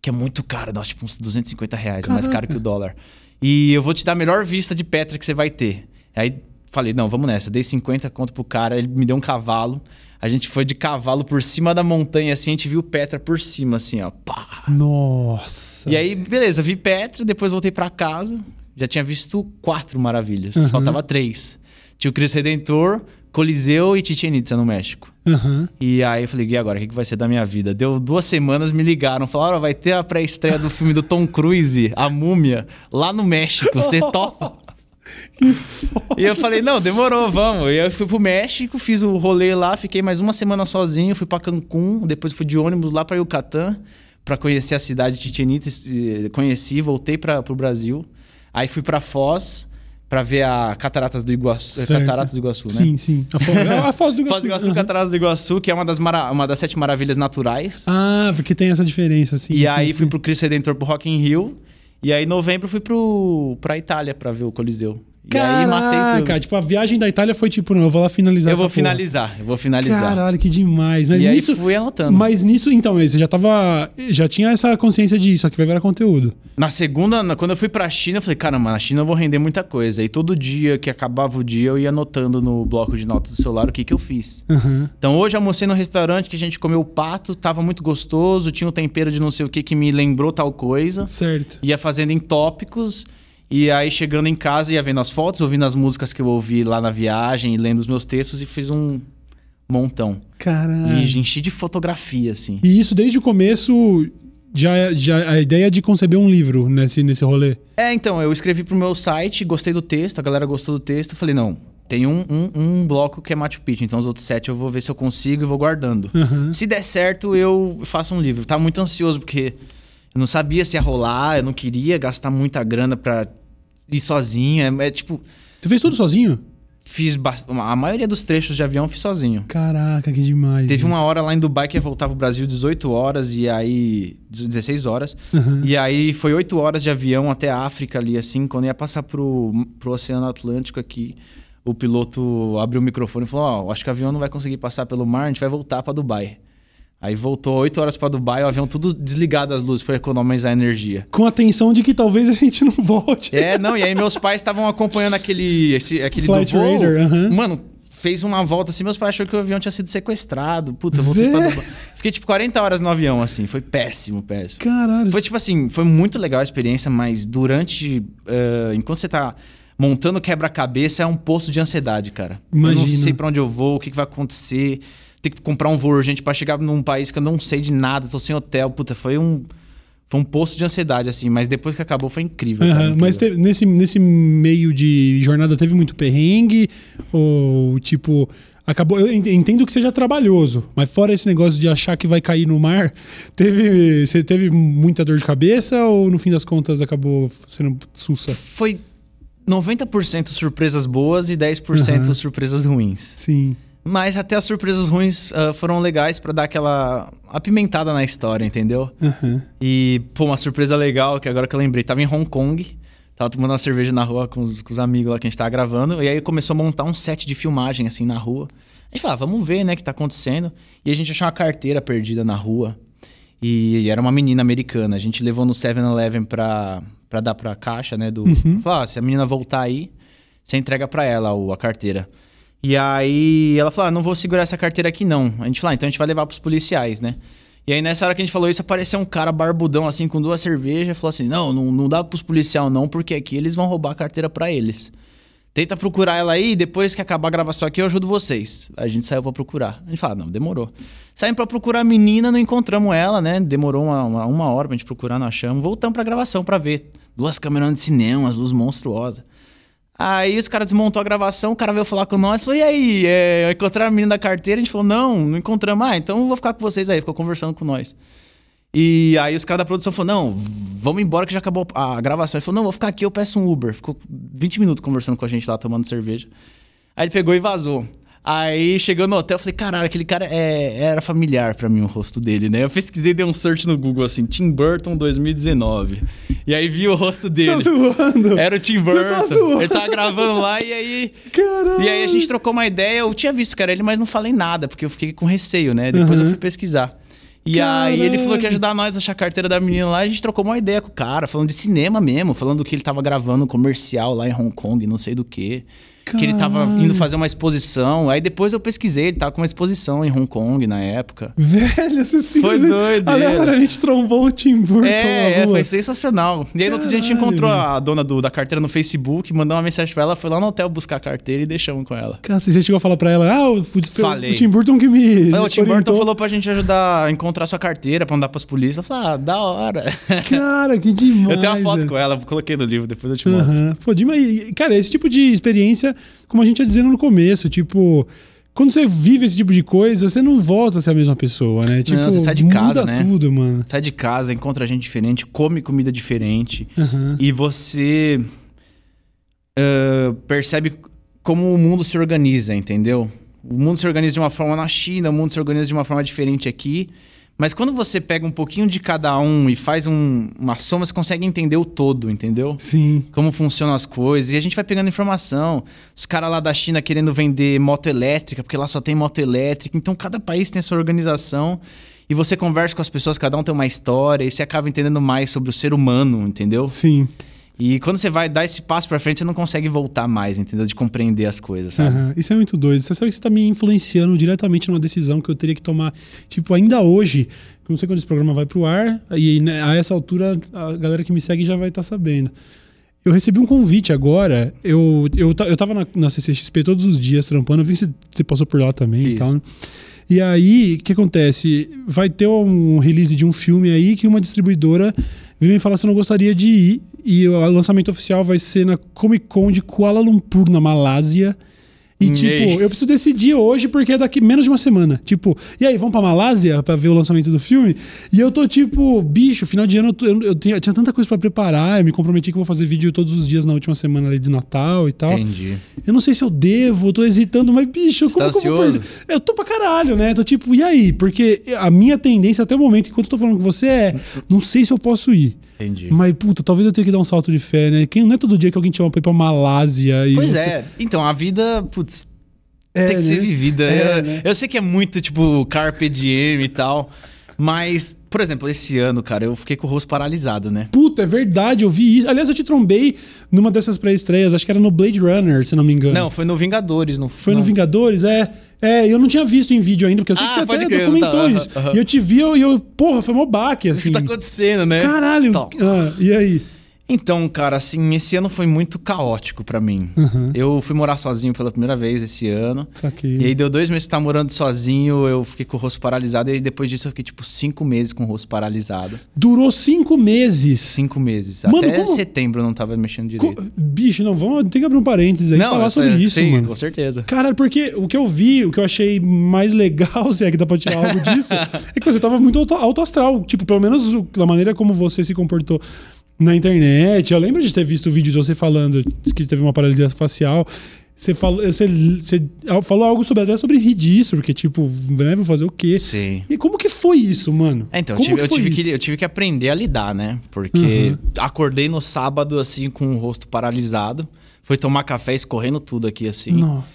que é muito caro, nossa, tipo uns 250 reais, é mais Caraca. caro que o dólar. E eu vou te dar a melhor vista de Petra que você vai ter. Aí falei: Não, vamos nessa. Dei 50 conto pro cara, ele me deu um cavalo. A gente foi de cavalo por cima da montanha, assim, a gente viu Petra por cima, assim, ó. Pá. Nossa. E aí, beleza, vi Petra, depois voltei pra casa. Já tinha visto quatro maravilhas. Uhum. Faltava três. Tinha o Cristo Redentor, Coliseu e Chichen Itza no México. Aham. E aí eu falei, e agora? O que que vai ser da minha vida? Deu duas semanas, me ligaram. Falaram, ó, vai ter a pré-estreia do filme do Tom Cruise, A Múmia, lá no México. Você (laughs) topa? E eu falei, não, demorou, vamos. E eu fui pro México, fiz o rolê lá, fiquei mais uma semana sozinho, fui pra Cancún, depois fui de ônibus lá pra Yucatán, pra conhecer a cidade de Chichen Itza, eh, conheci, voltei para pro Brasil. Aí fui pra Foz, Pra ver a Cataratas do Iguaçu. é Certo. Cataratas do Iguaçu, né? Sim, sim. A, fo a Foz do Iguaçu. Foz do Iguaçu, Aham. Cataratas do Iguaçu, que é uma das, mara- uma das sete maravilhas naturais. Ah, porque tem essa diferença, sim. e sim, aí sim. fui pro Cristo Redentor pro Rock in Rio. E aí em novembro fui pro, pra Itália pra ver o Coliseu. E aí matei tudo. Tipo, a viagem da Itália foi tipo, não, eu vou lá finalizar Eu vou porra. finalizar, eu vou finalizar. Caralho, que demais. Mas e aí nisso, fui anotando. mas nisso, então, aí você já tava. Já tinha essa consciência disso, aqui vai virar conteúdo. Na segunda, na- quando eu fui pra China, eu falei, caramba, na China eu vou render muita coisa. E todo dia que acabava o dia, eu ia anotando no bloco de notas do celular o que, que eu fiz. Aham. Então hoje eu almocei no restaurante que a gente comeu pato, tava muito gostoso, tinha um tempero de não sei o que que me lembrou tal coisa. Certo. Ia fazendo em tópicos. E aí, chegando em casa, ia vendo as fotos, ouvindo as músicas que eu ouvi lá na viagem, lendo os meus textos, e fiz um montão. Caralho. E enchi de fotografia, assim. E isso desde o começo, já, já a ideia de conceber um livro nesse, nesse rolê. É, então, eu escrevi pro meu site, gostei do texto, a galera gostou do texto, falei, não, tem um, um, um bloco que é Machu Picchu, então os outros sete eu vou ver se eu consigo e vou guardando. Aham. Se der certo, eu faço um livro. Tava muito ansioso, porque eu não sabia se ia rolar, eu não queria gastar muita grana pra ir sozinho. É, é tipo, Você fez tudo sozinho? fiz bast- a maioria dos trechos de avião eu fiz sozinho. Caraca, que demais. Teve isso. uma hora lá em Dubai que ia voltar pro Brasil 18 horas e aí. 16 horas. Uhum. E aí foi 8 horas de avião até a África ali, assim. Quando ia passar pro, pro Oceano Atlântico aqui, o piloto abriu o microfone e falou: Ó, acho que o avião não vai conseguir passar pelo mar, a gente vai voltar pra Dubai. Aí voltou 8 horas pra Dubai, o avião tudo desligado as luzes pra economizar energia. Com a tensão de que talvez a gente não volte. É, não, e aí meus pais estavam acompanhando aquele, esse, aquele Flight do voo. Radar, aham. Mano, fez uma volta assim, meus pais acharam que o avião tinha sido sequestrado. Puta, eu voltei pra. Dubai. Fiquei tipo 40 horas no avião, assim. Foi péssimo, péssimo. Caralho. Foi tipo assim, foi muito legal a experiência, mas durante. eh, enquanto você tá montando quebra-cabeça, é um poço de ansiedade, cara. Eu não sei pra onde eu vou, o que, que vai acontecer. Tem que comprar um voo urgente pra chegar num país que eu não sei de nada, tô sem hotel. Puta, foi um. Foi um poço de ansiedade, assim, mas depois que acabou foi incrível. cara, Aham, Mas incrível. teve- nesse, nesse meio de jornada teve muito perrengue? Ou tipo. Acabou, eu ent- entendo que seja trabalhoso, mas fora esse negócio de achar que vai cair no mar, (laughs) teve, você teve muita dor de cabeça ou no fim das contas acabou sendo sussa? Foi 90% surpresas boas e 10% Aham. surpresas ruins. Sim. Mas até as surpresas ruins ah, foram legais pra dar aquela apimentada na história, entendeu? Aham. E, pô, uma surpresa legal, que agora que eu lembrei, tava em Hong Kong, tava tomando uma cerveja na rua com os, com os amigos lá que a gente tava gravando, e aí começou a montar um set de filmagem, assim, na rua. A gente falou, ah, vamos ver, né, o que tá acontecendo. E a gente achou uma carteira perdida na rua, e era uma menina americana. A gente levou no 7-Eleven pra, pra dar pra caixa, né, do... Falou, ah, se a menina voltar aí, você entrega pra ela o- a carteira. E aí ela falou: ah, não vou segurar essa carteira aqui, não. A gente falou, ah, então a gente vai levar pros policiais, né? E aí, nessa hora que a gente falou isso, apareceu um cara barbudão, assim, com duas cervejas, falou assim: não, não, não dá pros policiais, não, porque aqui eles vão roubar a carteira pra eles. Tenta procurar ela aí, depois que acabar a gravação aqui, eu ajudo vocês. A gente saiu pra procurar. A gente fala, não, demorou. Saímos pra procurar a menina, não encontramos ela, né? Demorou uma, uma, uma hora pra gente procurar, não achamos. Voltamos pra gravação pra ver. Duas câmeras de cinema, as luzes monstruosas. Aí os caras desmontou a gravação, o cara veio falar com nós, falou, e aí, é, encontraram a menina da carteira? A gente falou, não, não encontramos. Ah, então eu vou ficar com vocês aí, ficou conversando com nós. E aí os caras da produção falaram, não, vamos embora que já acabou a gravação. Ele falou, não, vou ficar aqui, eu peço um Uber. Ficou 20 minutos conversando com a gente lá, tomando cerveja. Aí ele pegou e vazou. Aí chegou no hotel, eu falei, caralho, aquele cara é, era familiar pra mim o rosto dele, né? Eu pesquisei, dei um search no Google assim, Tim Burton 2019. E aí vi o rosto dele. Tá zoando? Era o Tim tá Burton. zoando? ele tava gravando lá e aí. Caralho. E aí a gente trocou uma ideia. Eu tinha visto que era ele, mas não falei nada, porque eu fiquei com receio, né? Depois eu Uhum. fui pesquisar. E aí ele falou que ia ajudar nós a achar a carteira da menina lá. A gente trocou uma ideia com o cara, falando de cinema mesmo, falando que ele tava gravando um comercial lá em Hong Kong, não sei do que. Que ele tava indo fazer uma exposição. Aí depois eu pesquisei, ele tava com uma exposição em Hong Kong na época. Velho, você simplesmente doideira. aleatoriamente trombou o Tim Burton É, é, foi sensacional. E aí no outro dia a gente encontrou a dona do- da carteira no Facebook, mandou uma mensagem pra ela, foi lá no hotel buscar a carteira e deixamos com ela. Cara, você chegou a falar pra ela, ah, o, foi Falei. o Tim Burton que me. Aí o Tim Burton falou pra gente ajudar a encontrar sua carteira, pra mandar pras polícias. Eu falei, ah, da hora. (laughs) Cara, que demais. eu tenho uma foto com ela, coloquei no livro, depois eu te mostro. Aham. Pô, demais. Cara, esse tipo de experiência, como a gente ia dizendo no começo, tipo. Quando você vive esse tipo de coisa, você não volta a ser a mesma pessoa, né? Tipo, você sai de muda casa, né? tudo, mano. Sai de casa, encontra gente diferente, come comida diferente. Aham. E você. uh, percebe como o mundo se organiza, entendeu? O mundo se organiza de uma forma na China, o mundo se organiza de uma forma diferente aqui. Mas quando você pega um pouquinho de cada um e faz um, uma soma, você consegue entender o todo, entendeu? Sim. Como funcionam as coisas. E a gente vai pegando informação. Os caras lá da China querendo vender moto elétrica, porque lá só tem moto elétrica. Então cada país tem a sua organização. E você conversa com as pessoas, cada um tem uma história, e você acaba entendendo mais sobre o ser humano, entendeu? Sim. E quando você vai dar esse passo para frente, você não consegue voltar mais, entendeu? De compreender as coisas, sabe? Uhum. Isso é muito doido. Você sabe que você tá me influenciando diretamente numa decisão que eu teria que tomar, tipo, ainda hoje. Não sei quando esse programa vai pro ar, e né, a essa altura a galera que me segue já vai estar tá sabendo. Eu recebi um convite agora. Eu, eu, eu tava na, na CCXP todos os dias trampando. Eu vi que você, você passou por lá também Isso. e tal. Né? E aí, o que acontece? Vai ter um release de um filme aí que uma distribuidora veio me falar se eu não gostaria de ir. E o lançamento oficial vai ser na Comic Con de Kuala Lumpur, na Malásia. E, tipo, eu preciso decidir hoje porque é daqui menos de uma semana. Tipo, e aí, vamos pra Malásia pra ver o lançamento do filme? E eu tô tipo, bicho, final de ano eu, tô, eu, eu, tinha, eu tinha, tanta coisa para preparar. Eu me comprometi que vou fazer vídeo todos os dias na última semana ali de Natal e tal. Entendi. Eu não sei se eu devo, eu tô hesitando, mas, bicho, Você como tá que eu vou perder? Eu tô pra caralho, né? Tô tipo, e aí? Porque a minha tendência até o momento, enquanto eu tô falando com você, é, não sei se eu posso ir. Entendi. Mas, puta, talvez eu tenha que dar um salto de fé, né? Quem, não é todo dia que alguém te chama pra ir pra Malásia. E pois você... é. Então, a vida, putz, é, tem que né? ser vivida. É, eu, né? eu, sei que é muito, tipo, carpe diem e tal. Mas, por exemplo, esse ano, cara, eu fiquei com o rosto paralisado, né? Puta, é verdade, eu vi isso. Aliás, eu te trombei numa dessas pré-estreias, acho que era no Blade Runner, se não me engano. Não, foi no Vingadores. No... Foi não. no Vingadores, é. É, eu não tinha visto em vídeo ainda, porque eu sei ah, que você até crer, documentou tá, isso. Uh -huh. E eu te vi e eu, eu, porra, foi mó baque, assim. O que tá acontecendo, né? Caralho. Então. Ah, e aí? Então, cara, assim, esse ano foi muito caótico para mim. Uhum. Eu fui morar sozinho pela primeira vez esse ano. E aí deu dois meses que tá morando sozinho, eu fiquei com o rosto paralisado. E aí depois disso eu fiquei, tipo, cinco meses com o rosto paralisado. Durou cinco meses? Cinco meses. Mano, Até como... setembro eu não tava mexendo direito. Co... Bicho, não, vamos, tem que abrir um parênteses aí não, falar sobre isso, sim, mano. com certeza. Cara, porque o que eu vi, o que eu achei mais legal, (laughs) se é que dá pra tirar algo disso, (laughs) é que você tava muito alto astral. Tipo, pelo menos da maneira como você se comportou na internet. Eu lembro de ter visto o vídeo de você falando que teve uma paralisia facial. Você falou, você, você falou algo sobre, até sobre rir disso, porque, tipo, né, vou fazer o quê? Sim. E como que foi isso, mano? É, então, eu tive, eu tive, que, eu tive que aprender a lidar, né? Porque uhum. acordei no sábado, assim, com o rosto paralisado. Fui tomar café escorrendo tudo aqui, assim. Nossa.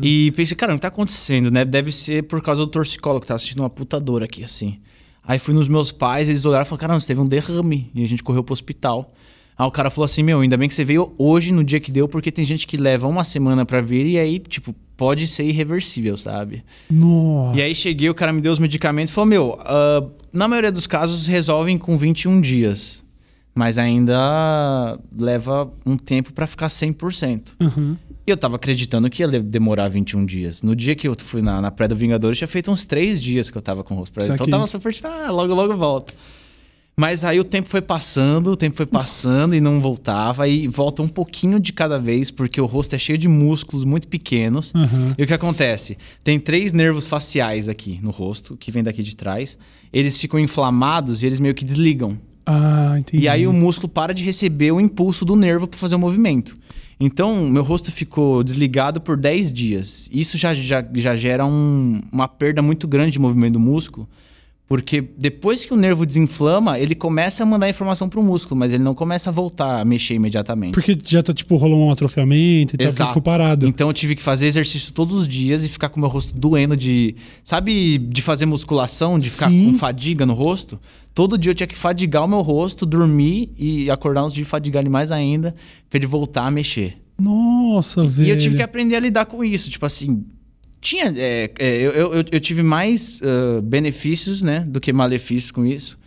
E pensei, cara, o que tá acontecendo, né? Deve ser por causa do torcicolo que tá assistindo uma puta dor aqui, assim. Aí fui nos meus pais, eles olharam e falaram: caramba, você teve um derrame. E a gente correu pro hospital. Aí o cara falou assim: Meu, ainda bem que você veio hoje no dia que deu, porque tem gente que leva uma semana para vir e aí, tipo, pode ser irreversível, sabe? Nossa. E aí cheguei, o cara me deu os medicamentos e falou: Meu, uh, na maioria dos casos resolvem com 21 dias. Mas ainda leva um tempo para ficar 100%. Uhum. E eu tava acreditando que ia demorar 21 dias. No dia que eu fui na, na pré do Vingadores, tinha feito uns 3 dias que eu tava com o rosto pra Então eu tava super tipo, ah, logo, logo volta. Mas aí o tempo foi passando, o tempo foi passando e não voltava. E volta um pouquinho de cada vez, porque o rosto é cheio de músculos muito pequenos. Uhum. E o que acontece? Tem três nervos faciais aqui no rosto, que vem daqui de trás. Eles ficam inflamados e eles meio que desligam. Ah, entendi. E aí o músculo para de receber o impulso do nervo para fazer o movimento. Então, meu rosto ficou desligado por 10 dias. Isso já, já, já gera um, uma perda muito grande de movimento do músculo. Porque depois que o nervo desinflama, ele começa a mandar informação para o músculo, mas ele não começa a voltar a mexer imediatamente. Porque já tá, tipo, rolou um atrofiamento e tal, ficou parado. Então eu tive que fazer exercício todos os dias e ficar com o meu rosto doendo de. Sabe, de fazer musculação, de ficar Sim. com fadiga no rosto? Todo dia eu tinha que fadigar o meu rosto, dormir e acordar uns dias de fadigar ele mais ainda, para ele voltar a mexer. Nossa, velho. E eu tive que aprender a lidar com isso. Tipo assim, tinha. É, é, eu, eu, eu, tive mais uh, benefícios, né, do que malefícios com isso.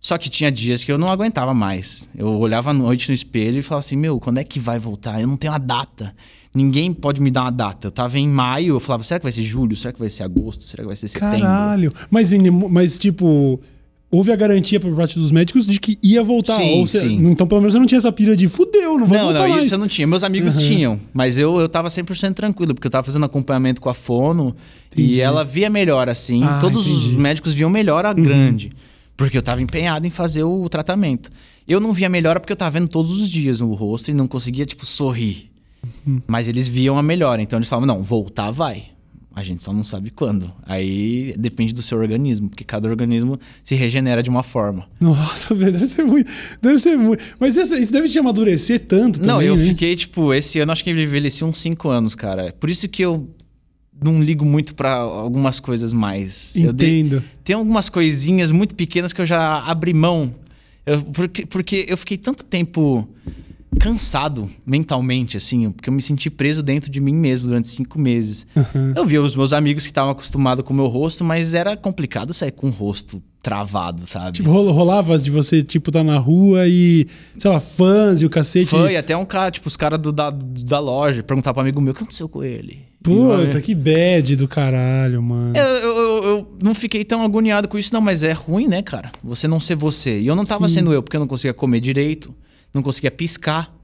Só que tinha dias que eu não aguentava mais. Eu olhava à noite no espelho e falava assim: Meu, quando é que vai voltar? Eu não tenho a data. Ninguém pode me dar uma data. Eu tava em maio, eu falava: será que vai ser julho? Será que vai ser agosto? Será que vai ser setembro? Caralho. Mas, mas tipo, houve a garantia por parte dos médicos de que ia voltar. Sim, você, sim. Então, pelo menos você não tinha essa pira de fudeu, não vou não, voltar não, mais. Não, isso eu não tinha. Meus amigos uhum. tinham. Mas eu, eu tava 100% tranquilo, porque eu tava fazendo acompanhamento com a Fono entendi. e ela via melhor, assim. Ah, Todos entendi. os médicos viam melhora uhum. grande. Porque eu tava empenhado em fazer o tratamento. Eu não via melhora porque eu tava vendo todos os dias o rosto e não conseguia, tipo, sorrir. Mas eles viam a melhora, então eles falavam, não, voltar vai. A gente só não sabe quando. Aí depende do seu organismo, porque cada organismo se regenera de uma forma. Nossa, (laughs) velho, deve ser muito. Deve ser muito. Mas isso, isso deve te amadurecer tanto também, Não, eu né? fiquei, tipo, esse ano acho que eu envelheci uns 5 anos, cara. Por isso que eu não ligo muito pra algumas coisas mais. Entendo. tem algumas coisinhas muito pequenas que eu já abri mão. Eu- porque, porque eu fiquei tanto tempo cansado mentalmente, assim, porque eu me senti preso dentro de mim mesmo durante cinco meses. Eu via os meus amigos que estavam acostumados com o meu rosto, mas era complicado sair com o rosto travado, sabe? Tipo, rolava de você, tipo, tá na rua e, sei lá, fãs e o cacete. Foi até um cara, tipo, os caras da, da loja perguntar para amigo meu o que aconteceu com ele. Puta, que bad do caralho, mano. Eu, eu, eu- eu não fiquei tão agoniado com isso, não, mas é ruim, né, cara? Você não ser você. E eu não tava Sim. sendo eu, porque eu não conseguia comer direito, não conseguia piscar.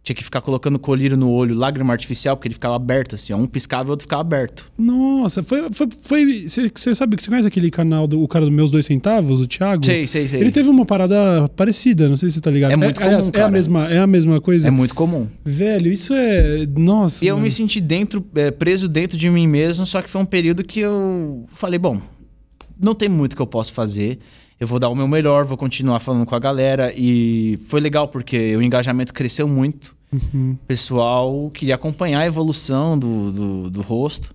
Tinha que ficar colocando colírio no olho, lágrima artificial, porque ele ficava aberto, assim, ó. Um piscava e o outro ficava aberto. Nossa, foi. foi, você, sabe que você conhece aquele canal do o cara do Meus Dois Centavos, o Thiago? Sei, sei, sei. Ele teve uma parada parecida, não sei se você tá ligado. É muito aliás, comum, é a cara. mesma, é a mesma coisa. É muito comum. Velho, isso é. Nossa. E eu mano. me senti dentro, é, preso dentro de mim mesmo, só que foi um período que eu falei, bom, não tem muito que eu posso fazer. Eu vou dar o meu melhor, vou continuar falando com a galera. E foi legal porque o engajamento cresceu muito. Uhum. O pessoal queria acompanhar a evolução do, do, do rosto.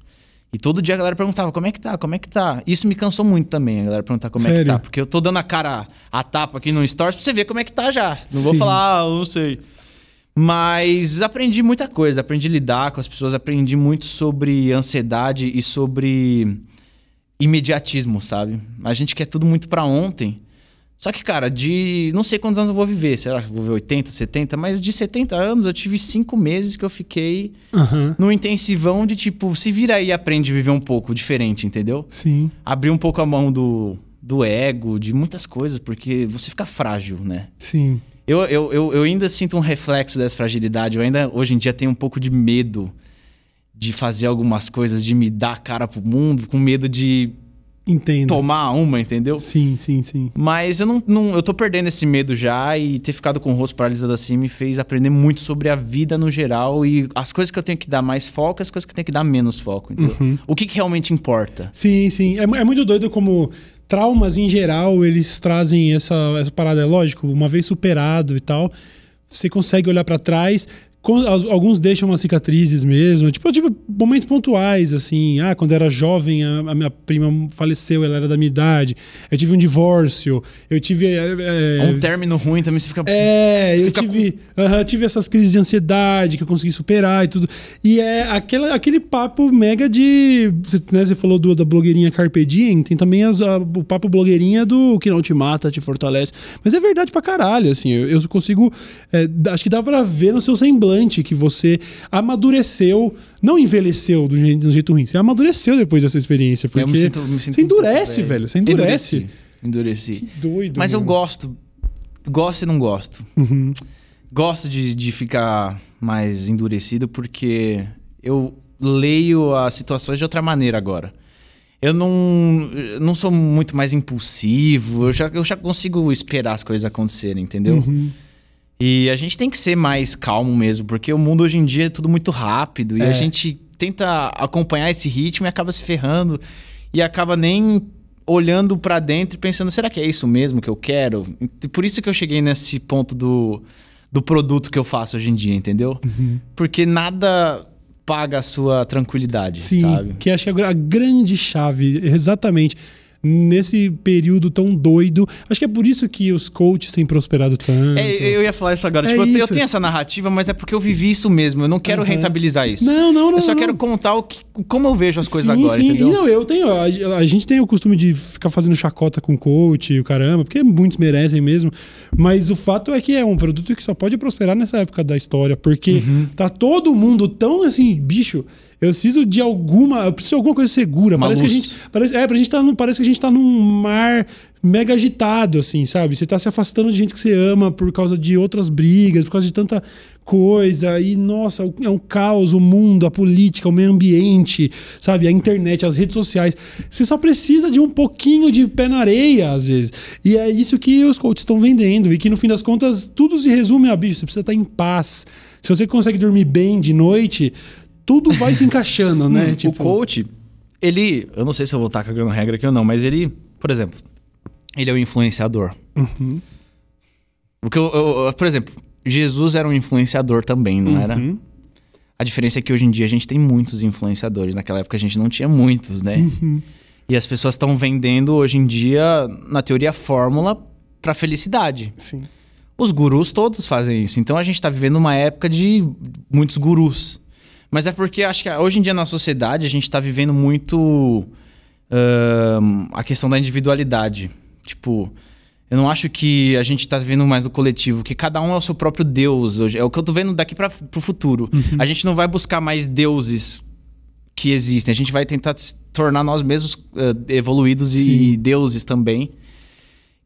E todo dia a galera perguntava como é que tá, como é que tá. Isso me cansou muito também, a galera perguntar como é que Sério? tá. Porque eu tô dando a cara, a tapa aqui no Stories pra você ver como é que tá já. Não vou Sim. falar, ah, eu não sei. Mas aprendi muita coisa, aprendi a lidar com as pessoas, aprendi muito sobre ansiedade e sobre imediatismo, sabe? A gente quer tudo muito pra ontem. Só que, cara, de. Não sei quantos anos eu vou viver. Será que eu vou viver 80, 70? Mas de 70 anos eu tive cinco meses que eu fiquei Aham. no intensivão de tipo, se vira aí e aprende a viver um pouco diferente, entendeu? Sim. Abrir um pouco a mão do, do ego, de muitas coisas, porque você fica frágil, né? Sim. Eu, eu, eu, eu ainda sinto um reflexo dessa fragilidade. Eu ainda, hoje em dia, tenho um pouco de medo de fazer algumas coisas, de me dar a cara pro mundo, com medo de Entendo. tomar uma, entendeu? Sim, sim, sim. Mas eu não, não- eu tô perdendo esse medo já e ter ficado com o rosto paralisado assim me fez aprender muito sobre a vida no geral e as coisas que eu tenho que dar mais foco e as coisas que eu tenho que dar menos foco, entendeu? O que, que realmente importa? Sim, sim. É, é muito doido como traumas em geral, eles trazem essa, essa parada, é lógico, uma vez superado e tal, você consegue olhar pra trás. Com- Alguns deixam umas cicatrizes mesmo. Tipo, eu tive momentos pontuais, assim. Ah, quando eu era jovem, a, a minha prima faleceu, ela era da minha idade. Eu tive um divórcio. Eu tive. é, é, Um término ruim também você fica. é, Você eu fica tive, aham, tive essas crises de ansiedade que eu consegui superar e tudo. E é aquela, aquele papo mega de. Você, né, você falou do- da blogueirinha Carpe Diem, tem também as- a- o papo blogueirinha do que não te mata, te fortalece. Mas é verdade pra caralho, assim. Eu, eu consigo. é, acho que dá pra ver no seu semblante que você amadureceu, não envelheceu do jeito, do jeito ruim, você amadureceu depois dessa experiência. Porque Eu me sinto, me sinto você um pouco endurece, velho. Você endurece. Endureci. Endureci. Doido. Mas eu mano. gosto. Gosto e não gosto. Uhum. Gosto de, de ficar mais endurecido porque eu leio as situações de outra maneira agora. Eu não, eu não sou muito mais impulsivo, eu já, eu já consigo esperar as coisas acontecerem, entendeu? Uhum. E a gente tem que ser mais calmo mesmo, porque o mundo hoje em dia é tudo muito rápido e É. a gente tenta acompanhar esse ritmo e acaba se ferrando e acaba nem olhando pra dentro e pensando, será que é isso mesmo que eu quero? E Por isso que eu cheguei nesse ponto do, do produto que eu faço hoje em dia, entendeu? Uhum. Porque nada paga a sua tranquilidade, Sim, sabe? que acho que a grande chave, exatamente, nesse período tão doido. Acho que é por isso que os coaches têm prosperado tanto. É, eu ia falar isso agora. É Tipo, eu, te- eu isso. tenho essa narrativa, mas é porque eu vivi isso mesmo. Eu não quero Aham. rentabilizar isso. Não, não, não, Eu só não. quero contar o que, como eu vejo as coisas sim, agora, sim. entendeu? E não, eu tenho. A, a gente tem o costume de ficar fazendo chacota com coach e o caramba, porque muitos merecem mesmo. Mas o fato é que é um produto que só pode prosperar nessa época da história, porque Uhum. tá todo mundo tão assim, bicho. Eu preciso de alguma. Eu preciso de alguma coisa segura. Uma parece luz. que a gente. Parece, é, pra gente tá num, parece que a gente tá num mar mega agitado, assim, sabe? Você tá se afastando de gente que você ama por causa de outras brigas, por causa de tanta coisa. E, nossa, é um caos, o mundo, a política, o meio ambiente, sabe? A internet, as redes sociais. Você só precisa de um pouquinho de pé na areia, às vezes. E é isso que os coaches estão vendendo. E que, no fim das contas, tudo se resume a, bicho, você precisa estar em paz. Se você consegue dormir bem de noite, tudo vai se encaixando, né? (laughs) tipo... O coach, ele. Eu não sei se eu vou estar cagando regra aqui ou não, mas ele, por exemplo, ele é um influenciador. Uhum. O que eu, eu, por exemplo, Jesus era um influenciador também, não uhum. era? A diferença é que hoje em dia a gente tem muitos influenciadores. Naquela época a gente não tinha muitos, né? Uhum. E as pessoas estão vendendo hoje em dia, na teoria, a fórmula para felicidade. Sim. Os gurus todos fazem isso. Então a gente está vivendo uma época de muitos gurus. Mas é porque acho que hoje em dia na sociedade a gente está vivendo muito uh, a questão da individualidade. Tipo, eu não acho que a gente está vivendo mais no coletivo, que cada um é o seu próprio Deus. É o que eu tô vendo daqui para o futuro. Uhum. A gente não vai buscar mais deuses que existem. A gente vai tentar se tornar nós mesmos uh, evoluídos Sim. e deuses também.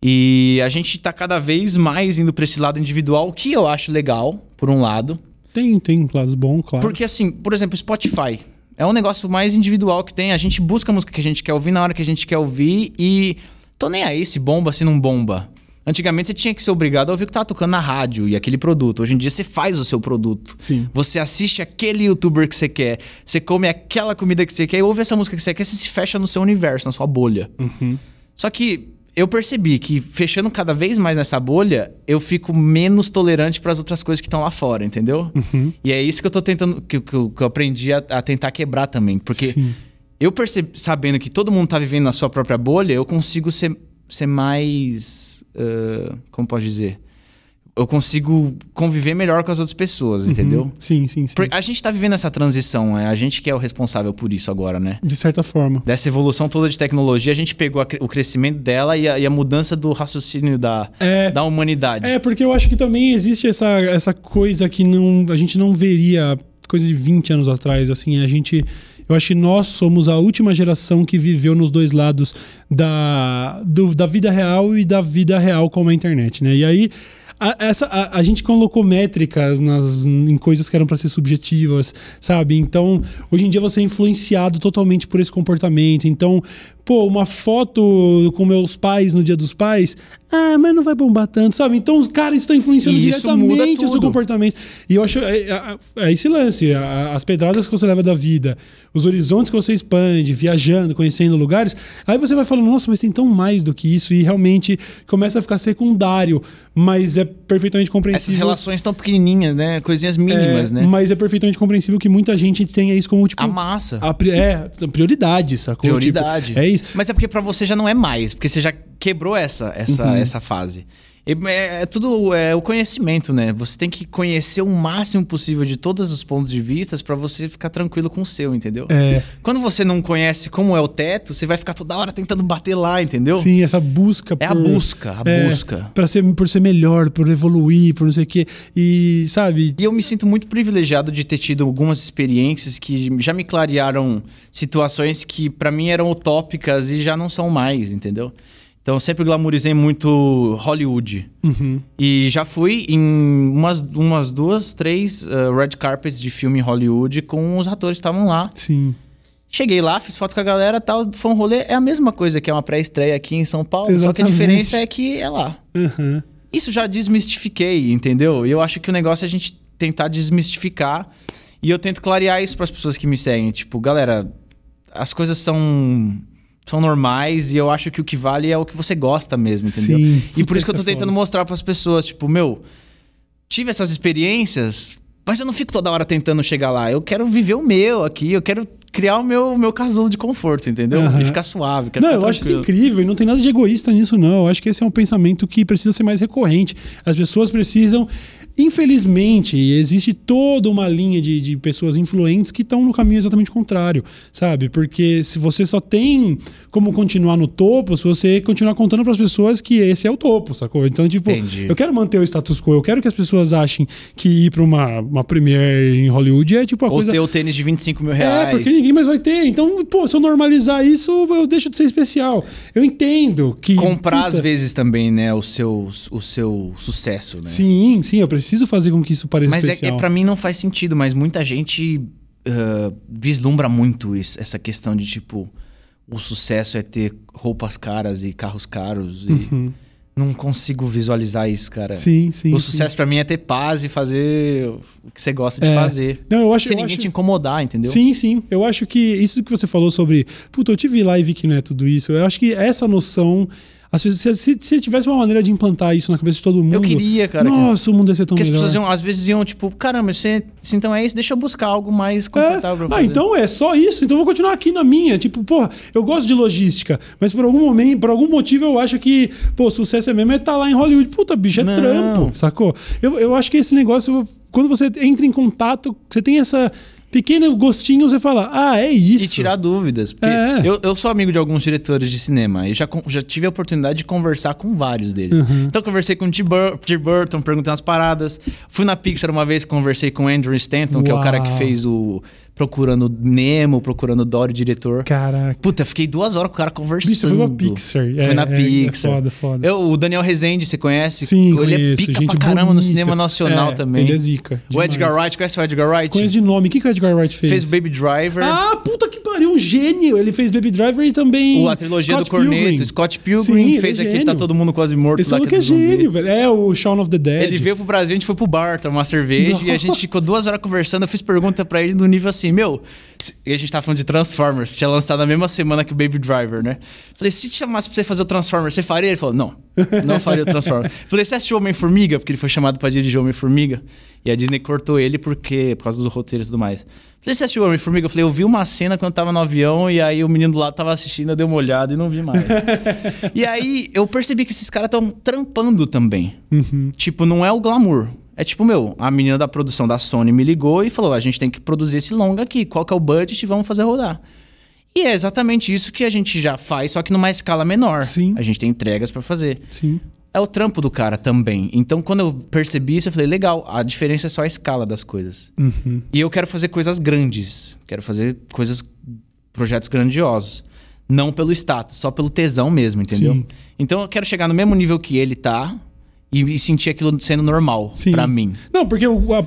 E a gente está cada vez mais indo para esse lado individual, que eu acho legal, por um lado. Tem, tem um lado bom, claro. Porque assim, por exemplo, Spotify. É um negócio mais individual que tem. A gente busca a música que a gente quer ouvir na hora que a gente quer ouvir e tô nem aí se bomba, se não bomba. Antigamente você tinha que ser obrigado a ouvir o que tava tocando na rádio e aquele produto. Hoje em dia você faz o seu produto. Sim. Você assiste aquele youtuber que você quer. Você come aquela comida que você quer e ouve essa música que você quer. Você se fecha no seu universo, na sua bolha. Uhum. Só que eu percebi que fechando cada vez mais nessa bolha, eu fico menos tolerante para as outras coisas que estão lá fora, entendeu? Uhum. E é isso que eu tô tentando, que, que, que eu aprendi a, a, tentar quebrar também. Porque Sim. eu percebi, sabendo que todo mundo tá vivendo na sua própria bolha, eu consigo ser, ser mais. Uh, como pode dizer? Eu consigo conviver melhor com as outras pessoas, uhum. entendeu? Sim, sim, sim. A gente tá vivendo essa transição, é a gente que é o responsável por isso agora, né? De certa forma. Dessa evolução toda de tecnologia, a gente pegou a, o crescimento dela e a, e a, mudança do raciocínio da, é, da humanidade. É, porque eu acho que também existe essa, essa coisa que não, a gente não veria coisa de 20 anos atrás, assim, a gente... Eu acho que nós somos a última geração que viveu nos dois lados da, do, da vida real e da vida real como a internet, né? E aí a, essa, a, a, gente colocou métricas nas, em coisas que eram para ser subjetivas, sabe? Então, hoje em dia você é influenciado totalmente por esse comportamento. Então, pô, uma foto com meus pais no Dia dos Pais, ah, mas não vai bombar tanto, sabe? Então os caras estão influenciando diretamente o seu comportamento. E eu acho é, é, é esse lance, as pedradas que você leva da vida, os horizontes que você expande, viajando, conhecendo lugares, aí você vai falando, nossa, mas tem tão mais do que isso, e realmente começa a ficar secundário, mas é perfeitamente compreensível. Essas relações tão pequenininhas, né? Coisinhas mínimas, é, né? Mas é perfeitamente compreensível que muita gente tenha isso como, tipo... A massa. A, é, prioridade, sacou? Prioridade. Tipo, é isso. Mas é porque para você já não é mais, porque você já quebrou essa, essa, uhum. essa fase. É, é, tudo é o conhecimento, né? Você tem que conhecer o máximo possível de todos os pontos de vista para você ficar tranquilo com o seu, entendeu? É. Quando você não conhece como é o teto, você vai ficar toda hora tentando bater lá, entendeu? Sim, essa busca. É por, a busca, a é, busca. Pra ser, por ser melhor, por evoluir, por não sei o quê. E, sabe? E eu me sinto muito privilegiado de ter tido algumas experiências que já me clarearam situações que para mim eram utópicas e já não são mais, entendeu? Então eu sempre glamourizei muito Hollywood. Uhum. E já fui em umas, umas duas, três uh, red carpets de filme em Hollywood com os atores que estavam lá. Sim. Cheguei lá, fiz foto com a galera tal, foi um rolê. É a mesma coisa que é uma pré-estreia aqui em São Paulo, Exatamente. só que a diferença é que é lá. Uhum. Isso já desmistifiquei, entendeu? E eu acho que o negócio é a gente tentar desmistificar. E eu tento clarear isso para as pessoas que me seguem. Tipo, galera, as coisas são são normais e eu acho que o que vale é o que você gosta mesmo, entendeu? Sim, e por isso que eu tô tentando mostrar para as pessoas, tipo, meu, tive essas experiências, mas eu não fico toda hora tentando chegar lá. Eu quero viver o meu aqui, eu quero criar o meu, meu casulo de conforto, entendeu? Uhum. E ficar suave. Não, eu acho isso incrível e não tem nada de egoísta nisso, não. Eu acho que esse é um pensamento que precisa ser mais recorrente. As pessoas precisam Infelizmente, existe toda uma linha de, de pessoas influentes que estão no caminho exatamente contrário, sabe? Porque se você só tem como continuar no topo, se você continuar contando para as pessoas que esse é o topo, sacou? Então, tipo, Entendi. eu quero manter o status quo, eu quero que as pessoas achem que ir para uma, uma premiere em Hollywood é tipo a Ou coisa. ter o tênis de 25 mil reais. É, porque ninguém mais vai ter. Então, pô, se eu normalizar isso, eu deixo de ser especial. Eu entendo que. Comprar, puta... às vezes, também, né, o seu, o seu sucesso, né? Sim, sim, eu preciso preciso fazer com que isso pareça mas especial. Mas é, é para mim não faz sentido, mas muita gente uh, vislumbra muito isso, essa questão de tipo o sucesso é ter roupas caras e carros caros e uhum. não consigo visualizar isso, cara. Sim, sim. O sucesso pra mim é ter paz e fazer o que você gosta de É. fazer. Não, eu acho- Sem eu ninguém acho- te incomodar, entendeu? Sim, sim. Eu acho que isso que você falou sobre. Puta, eu tive live que não é tudo isso. Eu acho que essa noção. Às vezes, se, se, se tivesse uma maneira de implantar isso na cabeça de todo mundo. Eu queria, cara, que- Nossa, o mundo ia ser tão Porque as melhor. pessoas iam, às vezes iam, tipo, caramba, se, se então é isso, deixa eu buscar algo mais É. confortável pra Ah, então é só isso. Então eu vou continuar aqui na minha. Tipo, porra, eu gosto de logística, mas por algum momento, por algum motivo eu acho que, pô, sucesso é mesmo é estar lá em Hollywood. Puta, bicho, é Não. trampo, sacou? Eu, eu acho que esse negócio, quando você entra em contato, você tem essa pequeno gostinho, você fala, ah, é isso. E tirar dúvidas. Porque É. eu, eu sou amigo de alguns diretores de cinema e já, já tive a oportunidade de conversar com vários deles. Uhum. Então, eu conversei com o Tim Bur- Tim Burton, perguntei umas paradas. Fui na Pixar uma vez, conversei com o Andrew Stanton, que é o cara que Uau. fez o Procurando Nemo, Procurando Dory, diretor. Caraca. Puta, fiquei duas horas com o cara conversando. Bicho, você foi pra Pixar. Fui É, na é- é Pixar. foda, foda. Eu, o Daniel Rezende, você conhece? Sim, Ele é conheço. pica gente pra caramba no boníssima. cinema nacional É, também. Ele é zica. O. Edgar Wright, conhece o Edgar Wright? Conheço de nome. O que, que o Edgar Wright fez? Fez Baby Driver. Ah, puta que um gênio. Ele fez Baby Driver e também. O- a trilogia Scott do Corneto, Pilgrim. Scott Pilgrim Sim, fez é aquele. Tá Todo Mundo Quase Morto Esse lá maluco é zumbi. gênio, velho. É o Shaun of the Dead. Ele veio pro Brasil, a gente foi pro bar tomar cerveja e a (laughs) gente ficou duas horas conversando. Eu fiz pergunta pra ele no nível assim: Meu, e a gente tava falando de Transformers, tinha lançado na mesma semana que o Baby Driver, né? Falei: Se te chamasse pra você fazer o Transformers, você faria? Ele falou: Não, não faria o Transformers. (laughs) Falei: Você assistiu Homem-Formiga? Porque ele foi chamado pra dirigir Homem-Formiga. E a Disney cortou ele porque, por causa do roteiro e tudo mais. Falei: Você assistiu Homem-Formiga? Eu falei: Eu vi uma cena quando eu tava no avião e aí o menino do lado tava assistindo, eu dei uma olhada e não vi mais. (laughs) e aí eu percebi que esses caras estão trampando também. Tipo, não é o glamour. É tipo, meu, a menina da produção da Sony me ligou e falou: a gente tem que produzir esse longa aqui. Qual que é o budget? Vamos fazer rodar. E é exatamente isso que a gente já faz, só que numa escala menor. Sim. A gente tem entregas pra fazer. Sim. É o trampo do cara também. Então, quando eu percebi isso, eu falei, legal, a diferença é só a escala das coisas. Uhum. E eu quero fazer coisas grandes. Quero fazer coisas, projetos grandiosos. Não pelo status, só pelo tesão mesmo, entendeu? Sim. Então eu quero chegar no mesmo nível que ele tá e, e sentir aquilo sendo normal pra mim. Não, porque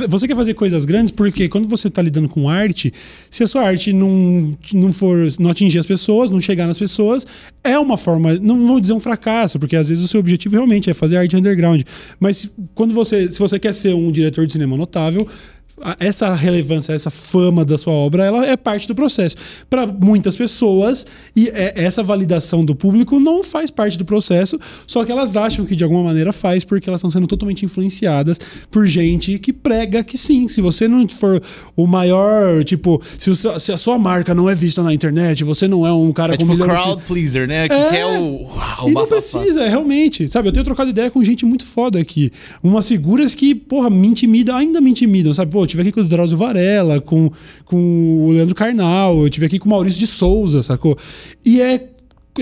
você quer fazer coisas grandes, porque quando você tá lidando com arte, se a sua arte não, não for, não atingir as pessoas, não chegar nas pessoas, é uma forma, não vou dizer um fracasso, porque às vezes o seu objetivo realmente é fazer arte underground. Mas se- quando você, se você quer ser um diretor de cinema notável, essa relevância, essa fama da sua obra, ela é parte do processo. Para muitas pessoas, e é- essa validação do público não faz parte do processo, só que elas acham que de alguma maneira faz, porque elas estão sendo totalmente influenciadas por gente que prega que sim. Se você não for o maior, tipo, se, o se a sua marca não é vista na internet, você não é um cara É com tipo milhões de- crowd pleaser, né? Que É. quer o, uau, e não precisa, realmente. Sabe, eu tenho trocado ideia com gente muito foda aqui. Umas figuras que, porra, me intimidam, ainda me intimidam, sabe? Pô, tive aqui com o Drauzio Varela, com, com o Leandro Carnal, eu tive aqui com o Maurício de Souza, sacou? E é.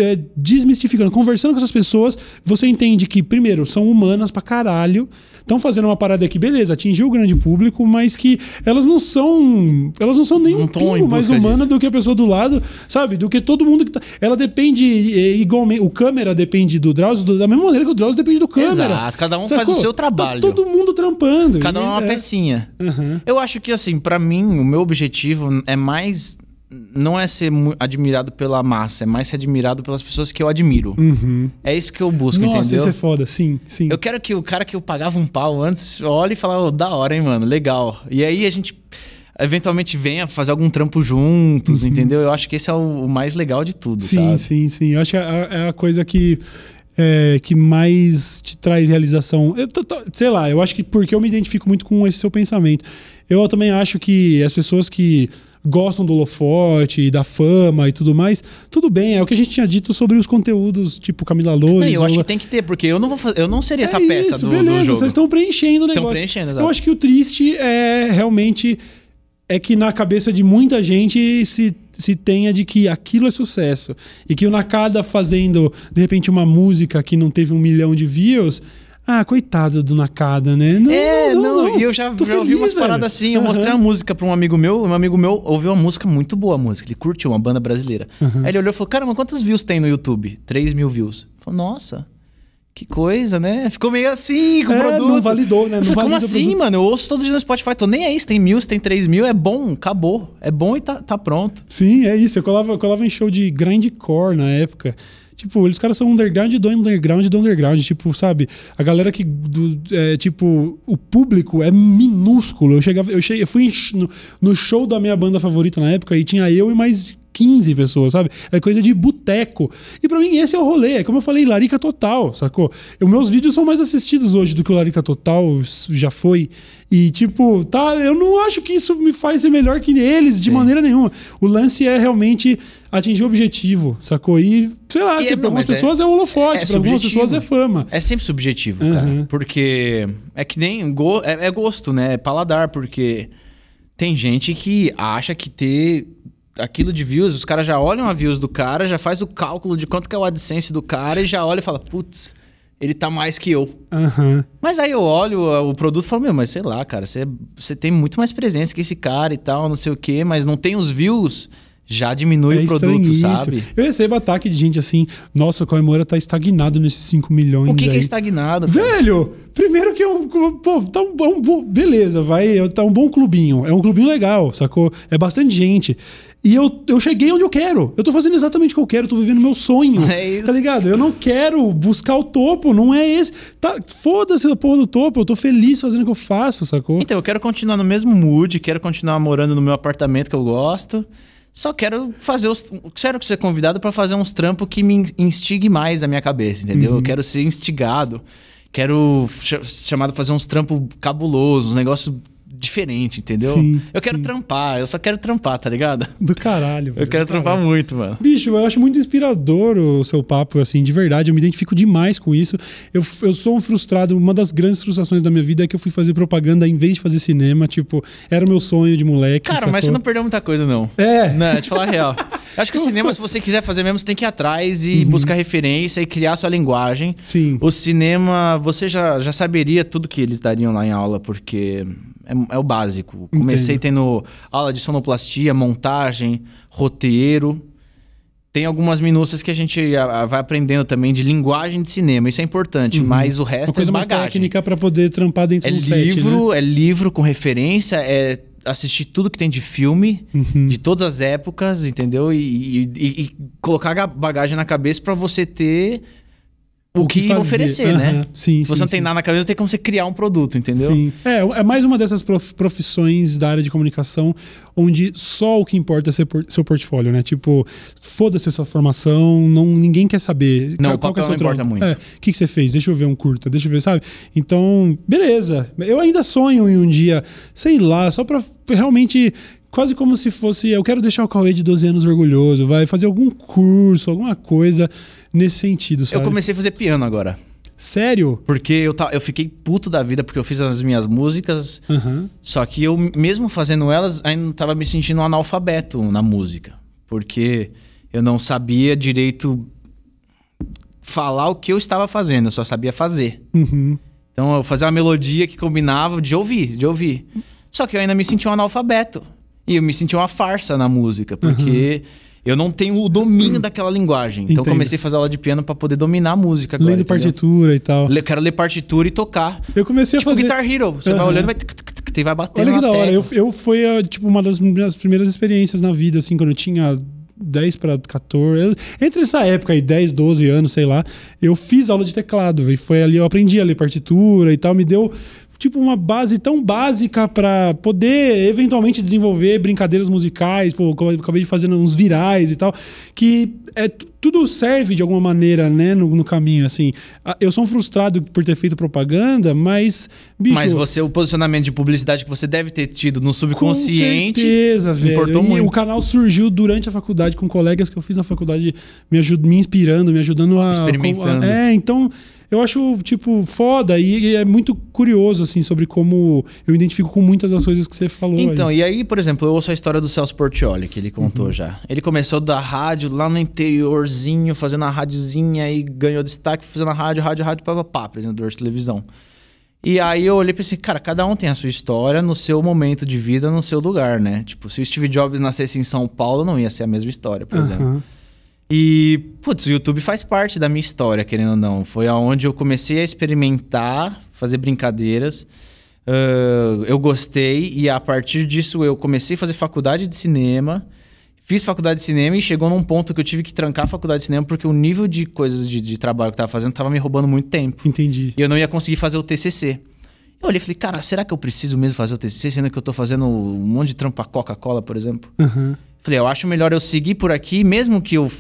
É, desmistificando, conversando com essas pessoas, você entende que, primeiro, são humanas pra caralho, estão fazendo uma parada aqui, beleza, atingiu o grande público, mas que elas não são. Elas não são nem Não um pingo mais humana disso. do que a pessoa do lado, sabe? Do que todo mundo que tá. Ela depende é, igualmente. O câmera depende do Drauzio, do- da mesma maneira que o Drauzio depende do câmera. Exato, cada um faz o seu trabalho. Tá todo mundo trampando. Cada um é uma pecinha. Uhum. Eu acho que, assim, pra mim, o meu objetivo é mais. Não é ser admirado pela massa, é mais ser admirado pelas pessoas que eu admiro. É isso que eu busco, Uhum. Nossa, entendeu? isso é foda, sim, sim. Eu quero que o cara que eu pagava um pau antes olhe e fale, "Ô, da hora, hein, mano, legal. E aí a gente eventualmente venha fazer algum trampo juntos, entendeu? Eu acho que esse é o, mais legal de tudo, Sim, sabe? sim, sim. Eu acho que é a, é a coisa que, é, que mais te traz realização. Eu tô- tô- sei lá, eu acho que porque eu me identifico muito com esse seu pensamento. Eu também acho que as pessoas que gostam do holofote e da fama e tudo mais, tudo bem, é o que a gente tinha dito sobre os conteúdos, tipo Camila Não, Loures. eu acho ou- que tem que ter, porque eu não vou fazer, eu não seria essa é peça isso, do, beleza, do jogo. vocês estão preenchendo o Estão negócio. preenchendo, exato. Eu acho que o triste é realmente é que na cabeça de muita gente se, se tenha de que aquilo é sucesso. E que o Nakada fazendo, de repente, uma música que não teve um milhão de views. Ah, coitado do Nakada, né? Não, É, não, e eu já, já ouvi feliz, umas velho. paradas assim. Eu mostrei Aham. uma música pra um amigo meu, um amigo meu ouviu uma música muito boa, a música. Ele curtiu uma banda brasileira. Aí ele olhou e falou: Caramba, quantos views tem no YouTube? 3 mil views. Falou, nossa. Que coisa, né? Ficou meio assim com o É, produto. não validou, né? Eu Não falei, como assim, mano? Eu ouço todo dia no Spotify. Tô nem aí se tem mil, se tem três mil. É bom, acabou. É bom e tá, tá pronto. Sim, é isso. Eu colava, eu colava em show de grindcore na época. Tipo, eles caras são underground do underground do underground. Tipo, sabe? A galera que. Do, é, tipo, o público é minúsculo. Eu, chegava, eu, cheguei, eu fui no, no show da minha banda favorita na época e tinha eu e mais 15 pessoas, sabe? É coisa de boteco. E para mim esse é o rolê. É como eu falei, Larica Total, sacou? Os meus vídeos são mais assistidos hoje do que o Larica Total já foi. E, tipo, tá, eu não acho que isso me faz ser melhor que eles, de Sim. maneira nenhuma. O lance é realmente atingir o objetivo, sacou? E, sei lá, e é, pra algumas é- pessoas é, é holofote, é, é pra algumas pessoas é fama. É sempre subjetivo, uhum. cara. Porque é que nem. Go é, é gosto, né? É paladar, porque tem gente que acha que ter aquilo de views, os caras já olham a views do cara, já faz o cálculo de quanto que é o AdSense do cara e já olha e fala, putz, ele tá mais que eu. Uhum. Mas aí eu olho o produto e falo, meu, mas sei lá, cara, você, você tem muito mais presença que esse cara e tal, não sei o quê, mas não tem os views já diminui é o produto, sabe? Eu recebo ataque de gente assim, nossa, o Coimora tá estagnado nesses 5 milhões. O que, que é estagnado? Cara? Velho, primeiro que é um. Pô, tá um, bom. beleza, vai. Tá um bom clubinho. É um clubinho legal, sacou? É bastante gente. E eu, eu cheguei onde eu quero. Eu tô fazendo exatamente o que eu quero, eu tô vivendo meu sonho. (laughs) É isso. Tá ligado? Eu não quero buscar o topo, não é esse. Tá, Foda-se a porra do topo, eu tô feliz fazendo o que eu faço, sacou? Então, eu quero continuar no mesmo mood, quero continuar morando no meu apartamento que eu gosto. Só quero fazer os. Quero ser convidado para fazer uns trampos que me instigue mais a minha cabeça, entendeu? Uhum. Eu quero ser instigado. Quero ch chamado fazer uns trampos cabulosos, uns negócios diferente, entendeu? Sim, eu quero sim. trampar, eu só quero trampar, tá ligado? Do caralho. (laughs) Velho, eu quero trampar caralho. muito, mano. Bicho, eu acho muito inspirador o seu papo, assim, de verdade. Eu me identifico demais com isso. Eu, eu sou um frustrado. Uma das grandes frustrações da minha vida é que eu fui fazer propaganda em vez de fazer cinema. Tipo, era o meu sonho de moleque. Cara, sacou? mas você não perdeu muita coisa, não. É. Não, te falar a real. Eu acho que o (laughs) cinema, se você quiser fazer mesmo, você tem que ir atrás e uhum. buscar referência e criar sua linguagem. Sim. O cinema, você já, já saberia tudo que eles dariam lá em aula, porque é, é o básico. Comecei tendo aula de sonoplastia, montagem, roteiro. Tem algumas minúcias que a gente vai aprendendo também de linguagem de cinema, isso é importante, uhum. mas o resto Uma coisa é mais técnica para poder trampar dentro é do livro, set, né? É livro com referência, é assistir tudo que tem de filme, uhum. de todas as épocas, entendeu? E, e, e colocar a bagagem na cabeça para você ter o, que, que oferecer, uhum. né? Sim, Se você sim, não tem nada na cabeça, tem como você criar um produto, entendeu? Sim. É, é mais uma dessas profissões da área de comunicação onde só o que importa é seu portfólio, né? Tipo, foda-se a sua formação, não, ninguém quer saber. Não, qual, o papel é não importa muito. É, o que, que você fez? Deixa eu ver um curta, deixa eu ver, sabe? Então, beleza. Eu ainda sonho em um dia, sei lá, só pra realmente quase como se fosse eu quero deixar o Cauê de 12 anos orgulhoso, vai fazer algum curso, alguma coisa nesse sentido, sabe? Eu comecei a fazer piano agora. Sério? Porque eu, ta, eu fiquei puto da vida porque eu fiz as minhas músicas. Uhum. Só que eu, mesmo fazendo elas, ainda tava me sentindo um analfabeto na música. Porque eu não sabia direito falar o que eu estava fazendo, eu só sabia fazer. Uhum. Então eu fazia uma melodia que combinava de ouvir, de ouvir. Só que eu ainda me sentia um analfabeto. E eu me senti uma farsa na música, porque uhum. eu não tenho o domínio daquela linguagem. Então Entendo. comecei a fazer aula de piano para poder dominar a música agora, Lendo entendeu? partitura e tal. Le, quero ler partitura e tocar. Eu comecei tipo a fazer... Guitar Hero. Você uhum. vai olhando vai... E vai batendo Olha que da hora. Eu, eu fui, tipo, uma das minhas primeiras experiências na vida, assim, quando eu tinha 10 para 14. Entre essa época aí, 10, 12 anos, sei lá, eu fiz aula de teclado. E foi ali, eu aprendi a ler partitura e tal. Me deu tipo uma base tão básica para poder eventualmente desenvolver brincadeiras musicais, pô, acabei de fazer uns virais e tal, que é tudo serve de alguma maneira, né, no, no, caminho, assim. Eu sou um frustrado por ter feito propaganda, mas, bicho... Mas você, o posicionamento de publicidade que você deve ter tido no subconsciente... Com certeza, velho. Importou e muito. o canal surgiu durante a faculdade, com colegas que eu fiz na faculdade me, ajud me inspirando, me ajudando a... Experimentando. A, é, então eu acho, tipo, foda e, é muito curioso, assim, sobre como eu identifico com muitas das coisas que você falou. Então, aí. e aí, por exemplo, eu ouço a história do Celso Portioli, que ele contou uhum. já. Ele começou da rádio lá no interiorzinho, fazendo a rádiozinha e ganhou destaque, fazendo a rádio, rádio, rádio, papapá, apresentador de televisão. E aí eu olhei e pensei, cara, cada um tem a sua história no seu momento de vida, no seu lugar, né? Tipo, se o Steve Jobs nascesse em São Paulo, não ia ser a mesma história, por uhum. exemplo. E, putz, o YouTube faz parte da minha história, querendo ou não. Foi aonde eu comecei a experimentar, fazer brincadeiras. Uh, eu gostei e a partir disso eu comecei a fazer faculdade de cinema. Fiz faculdade de cinema e chegou num ponto que eu tive que trancar a faculdade de cinema porque o nível de coisas de, de trabalho que eu tava fazendo tava me roubando muito tempo. Entendi. E eu não ia conseguir fazer o TCC. Eu olhei e falei, cara, será que eu preciso mesmo fazer o TCC, sendo que eu tô fazendo um monte de trampo pra Coca-Cola, por exemplo? Aham. Falei, eu acho melhor eu seguir por aqui, mesmo que eu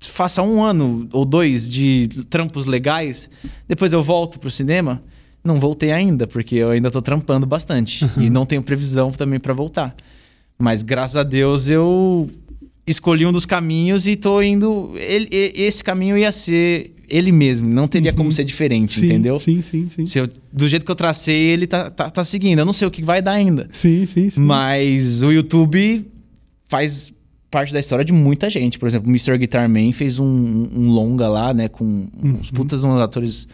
faça um ano ou dois de trampos legais, depois eu volto pro cinema. Não voltei ainda, porque eu ainda tô trampando bastante. E não tenho previsão também pra voltar. Mas graças a Deus eu escolhi um dos caminhos e tô indo. ele- esse caminho ia ser ele mesmo, não teria como ser diferente, Sim, entendeu? Sim, sim, sim. Se eu- do jeito que eu tracei, ele tá, tá, tá seguindo. Eu não sei o que vai dar ainda. Sim, sim, sim. Mas o YouTube faz parte da história de muita gente. Por exemplo, o Mr. Guitar Man fez um, um longa lá, né? Com Uhum. uns putas uns atores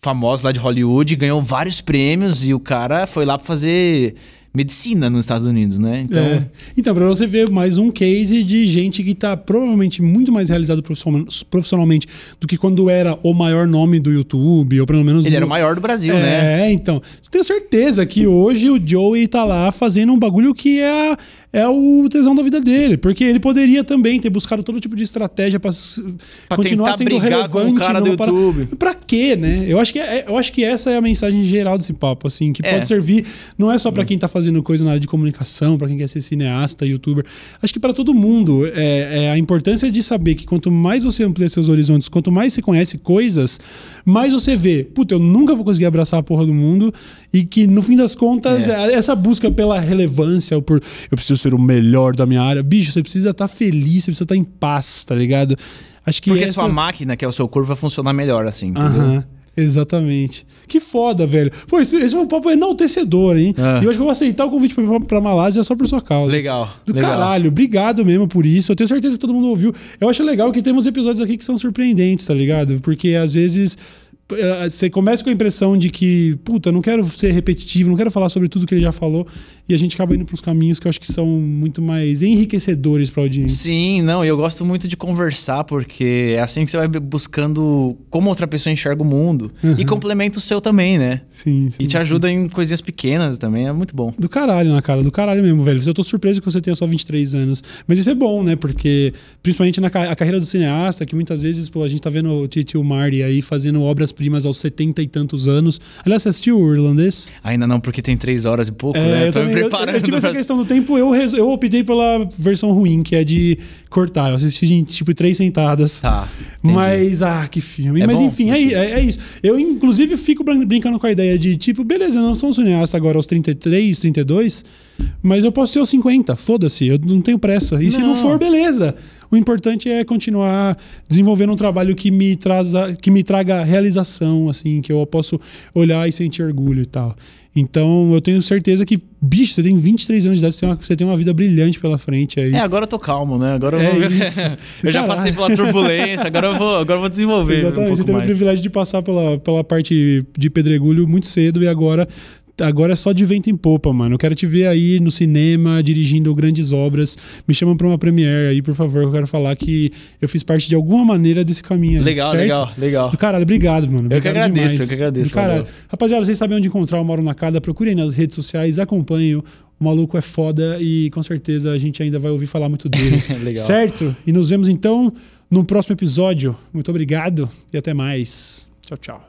famosos lá de Hollywood, ganhou vários prêmios e o cara foi lá pra fazer medicina nos Estados Unidos, né? Então, É. Então, pra você ver mais um case de gente que tá provavelmente muito mais realizado profissional- profissionalmente do que quando era o maior nome do YouTube, ou pelo menos. ele do- era o maior do Brasil, é, né? então. Tenho certeza que hoje o Joey tá lá fazendo um bagulho que é, é o tesão da vida dele. Porque ele poderia também ter buscado todo tipo de estratégia Pra continuar sendo brigar com relevante. cara do YouTube. Pra quê, né? Eu acho, que é- eu acho que essa é a mensagem geral desse papo, assim, que É. pode servir não é só pra quem tá fazendo coisa na área de comunicação, pra quem quer ser cineasta, youtuber. Acho que pra todo mundo é, é a importância de saber que quanto mais você amplia seus horizontes, quanto mais você conhece coisas, mais você vê, puta, eu nunca vou conseguir abraçar a porra do mundo e que no fim das contas É. essa busca pela relevância, ou por eu preciso ser o melhor da minha área, bicho, você precisa estar feliz, você precisa estar em paz, tá ligado? Acho que Porque essa... sua máquina, que é o seu corpo, vai funcionar melhor assim, entendeu? Aham, exatamente. Que foda, velho. Pô, esse, esse foi um papo enaltecedor, hein? Ah. E eu acho que eu vou aceitar o convite pra, pra Malásia só por sua causa. Legal. Do legal. caralho, obrigado mesmo por isso. Eu tenho certeza que todo mundo ouviu. Eu acho legal que temos episódios aqui que são surpreendentes, tá ligado? Porque às vezes você começa com a impressão de que, puta, não quero ser repetitivo, não quero falar sobre tudo que ele já falou, e a gente acaba indo pros caminhos que eu acho que são muito mais enriquecedores pra audiência. Sim, não, e eu gosto muito de conversar, porque é assim que você vai buscando como outra pessoa enxerga o mundo. E complementa o seu também, né? Sim, sim. E te ajuda em coisinhas pequenas também, é muito bom. Do caralho, na cara, do caralho mesmo, velho. Eu tô surpreso que você tenha só 23 anos. Mas isso é bom, né? Porque, principalmente na a carreira do cineasta, que muitas vezes, pô, a gente tá vendo o Tio Marty aí fazendo obras-primas aos 70 e tantos anos. Aliás, você assistiu o irlandês? Ainda não, porque tem três horas e pouco, É, né? eu, Tô me também, eu- preparando. eu tive essa questão do tempo, eu, res- eu optei pela versão ruim, que é de cortar. Eu assisti em tipo três sentadas. Tá. entendi. Mas, ah, que filme. É Mas bom? enfim, é, é, é isso. Eu, inclusive, fico brin- brincando com a ideia de, tipo, beleza, eu não sou um cineasta agora aos 33, 32, mas eu posso ser aos 50, foda-se, eu não tenho pressa. E se não Não. for, beleza. O importante é continuar desenvolvendo um trabalho que me, traza, que me traga realização, assim, que eu posso olhar e sentir orgulho e tal. Então, eu tenho certeza que, bicho, você tem 23 anos de idade, você tem uma, você tem uma vida brilhante pela frente aí. É, agora eu tô calmo, né? Agora eu É vou... isso. (laughs) eu já passei pela turbulência, agora eu vou, agora eu vou desenvolver um Exatamente, você pouco teve o mais. privilégio de passar pela, pela parte de pedregulho muito cedo e agora agora é só de vento em popa, mano. Eu quero te ver aí no cinema, dirigindo grandes obras. Me chamam pra uma premiere aí, por favor. Eu quero falar que eu fiz parte de alguma maneira desse caminho Legal, certo? legal, legal. Do caralho, obrigado, mano. Eu que Obrigado agradeço, demais. eu que agradeço, Do caralho. valeu. Rapaziada, vocês sabem onde encontrar o Mauro na Cada. Procurem nas redes sociais, acompanhem. O maluco é foda e com certeza a gente ainda vai ouvir falar muito dele. (laughs) Legal. Certo? E nos vemos então no próximo episódio. Muito obrigado e até mais. Tchau, tchau.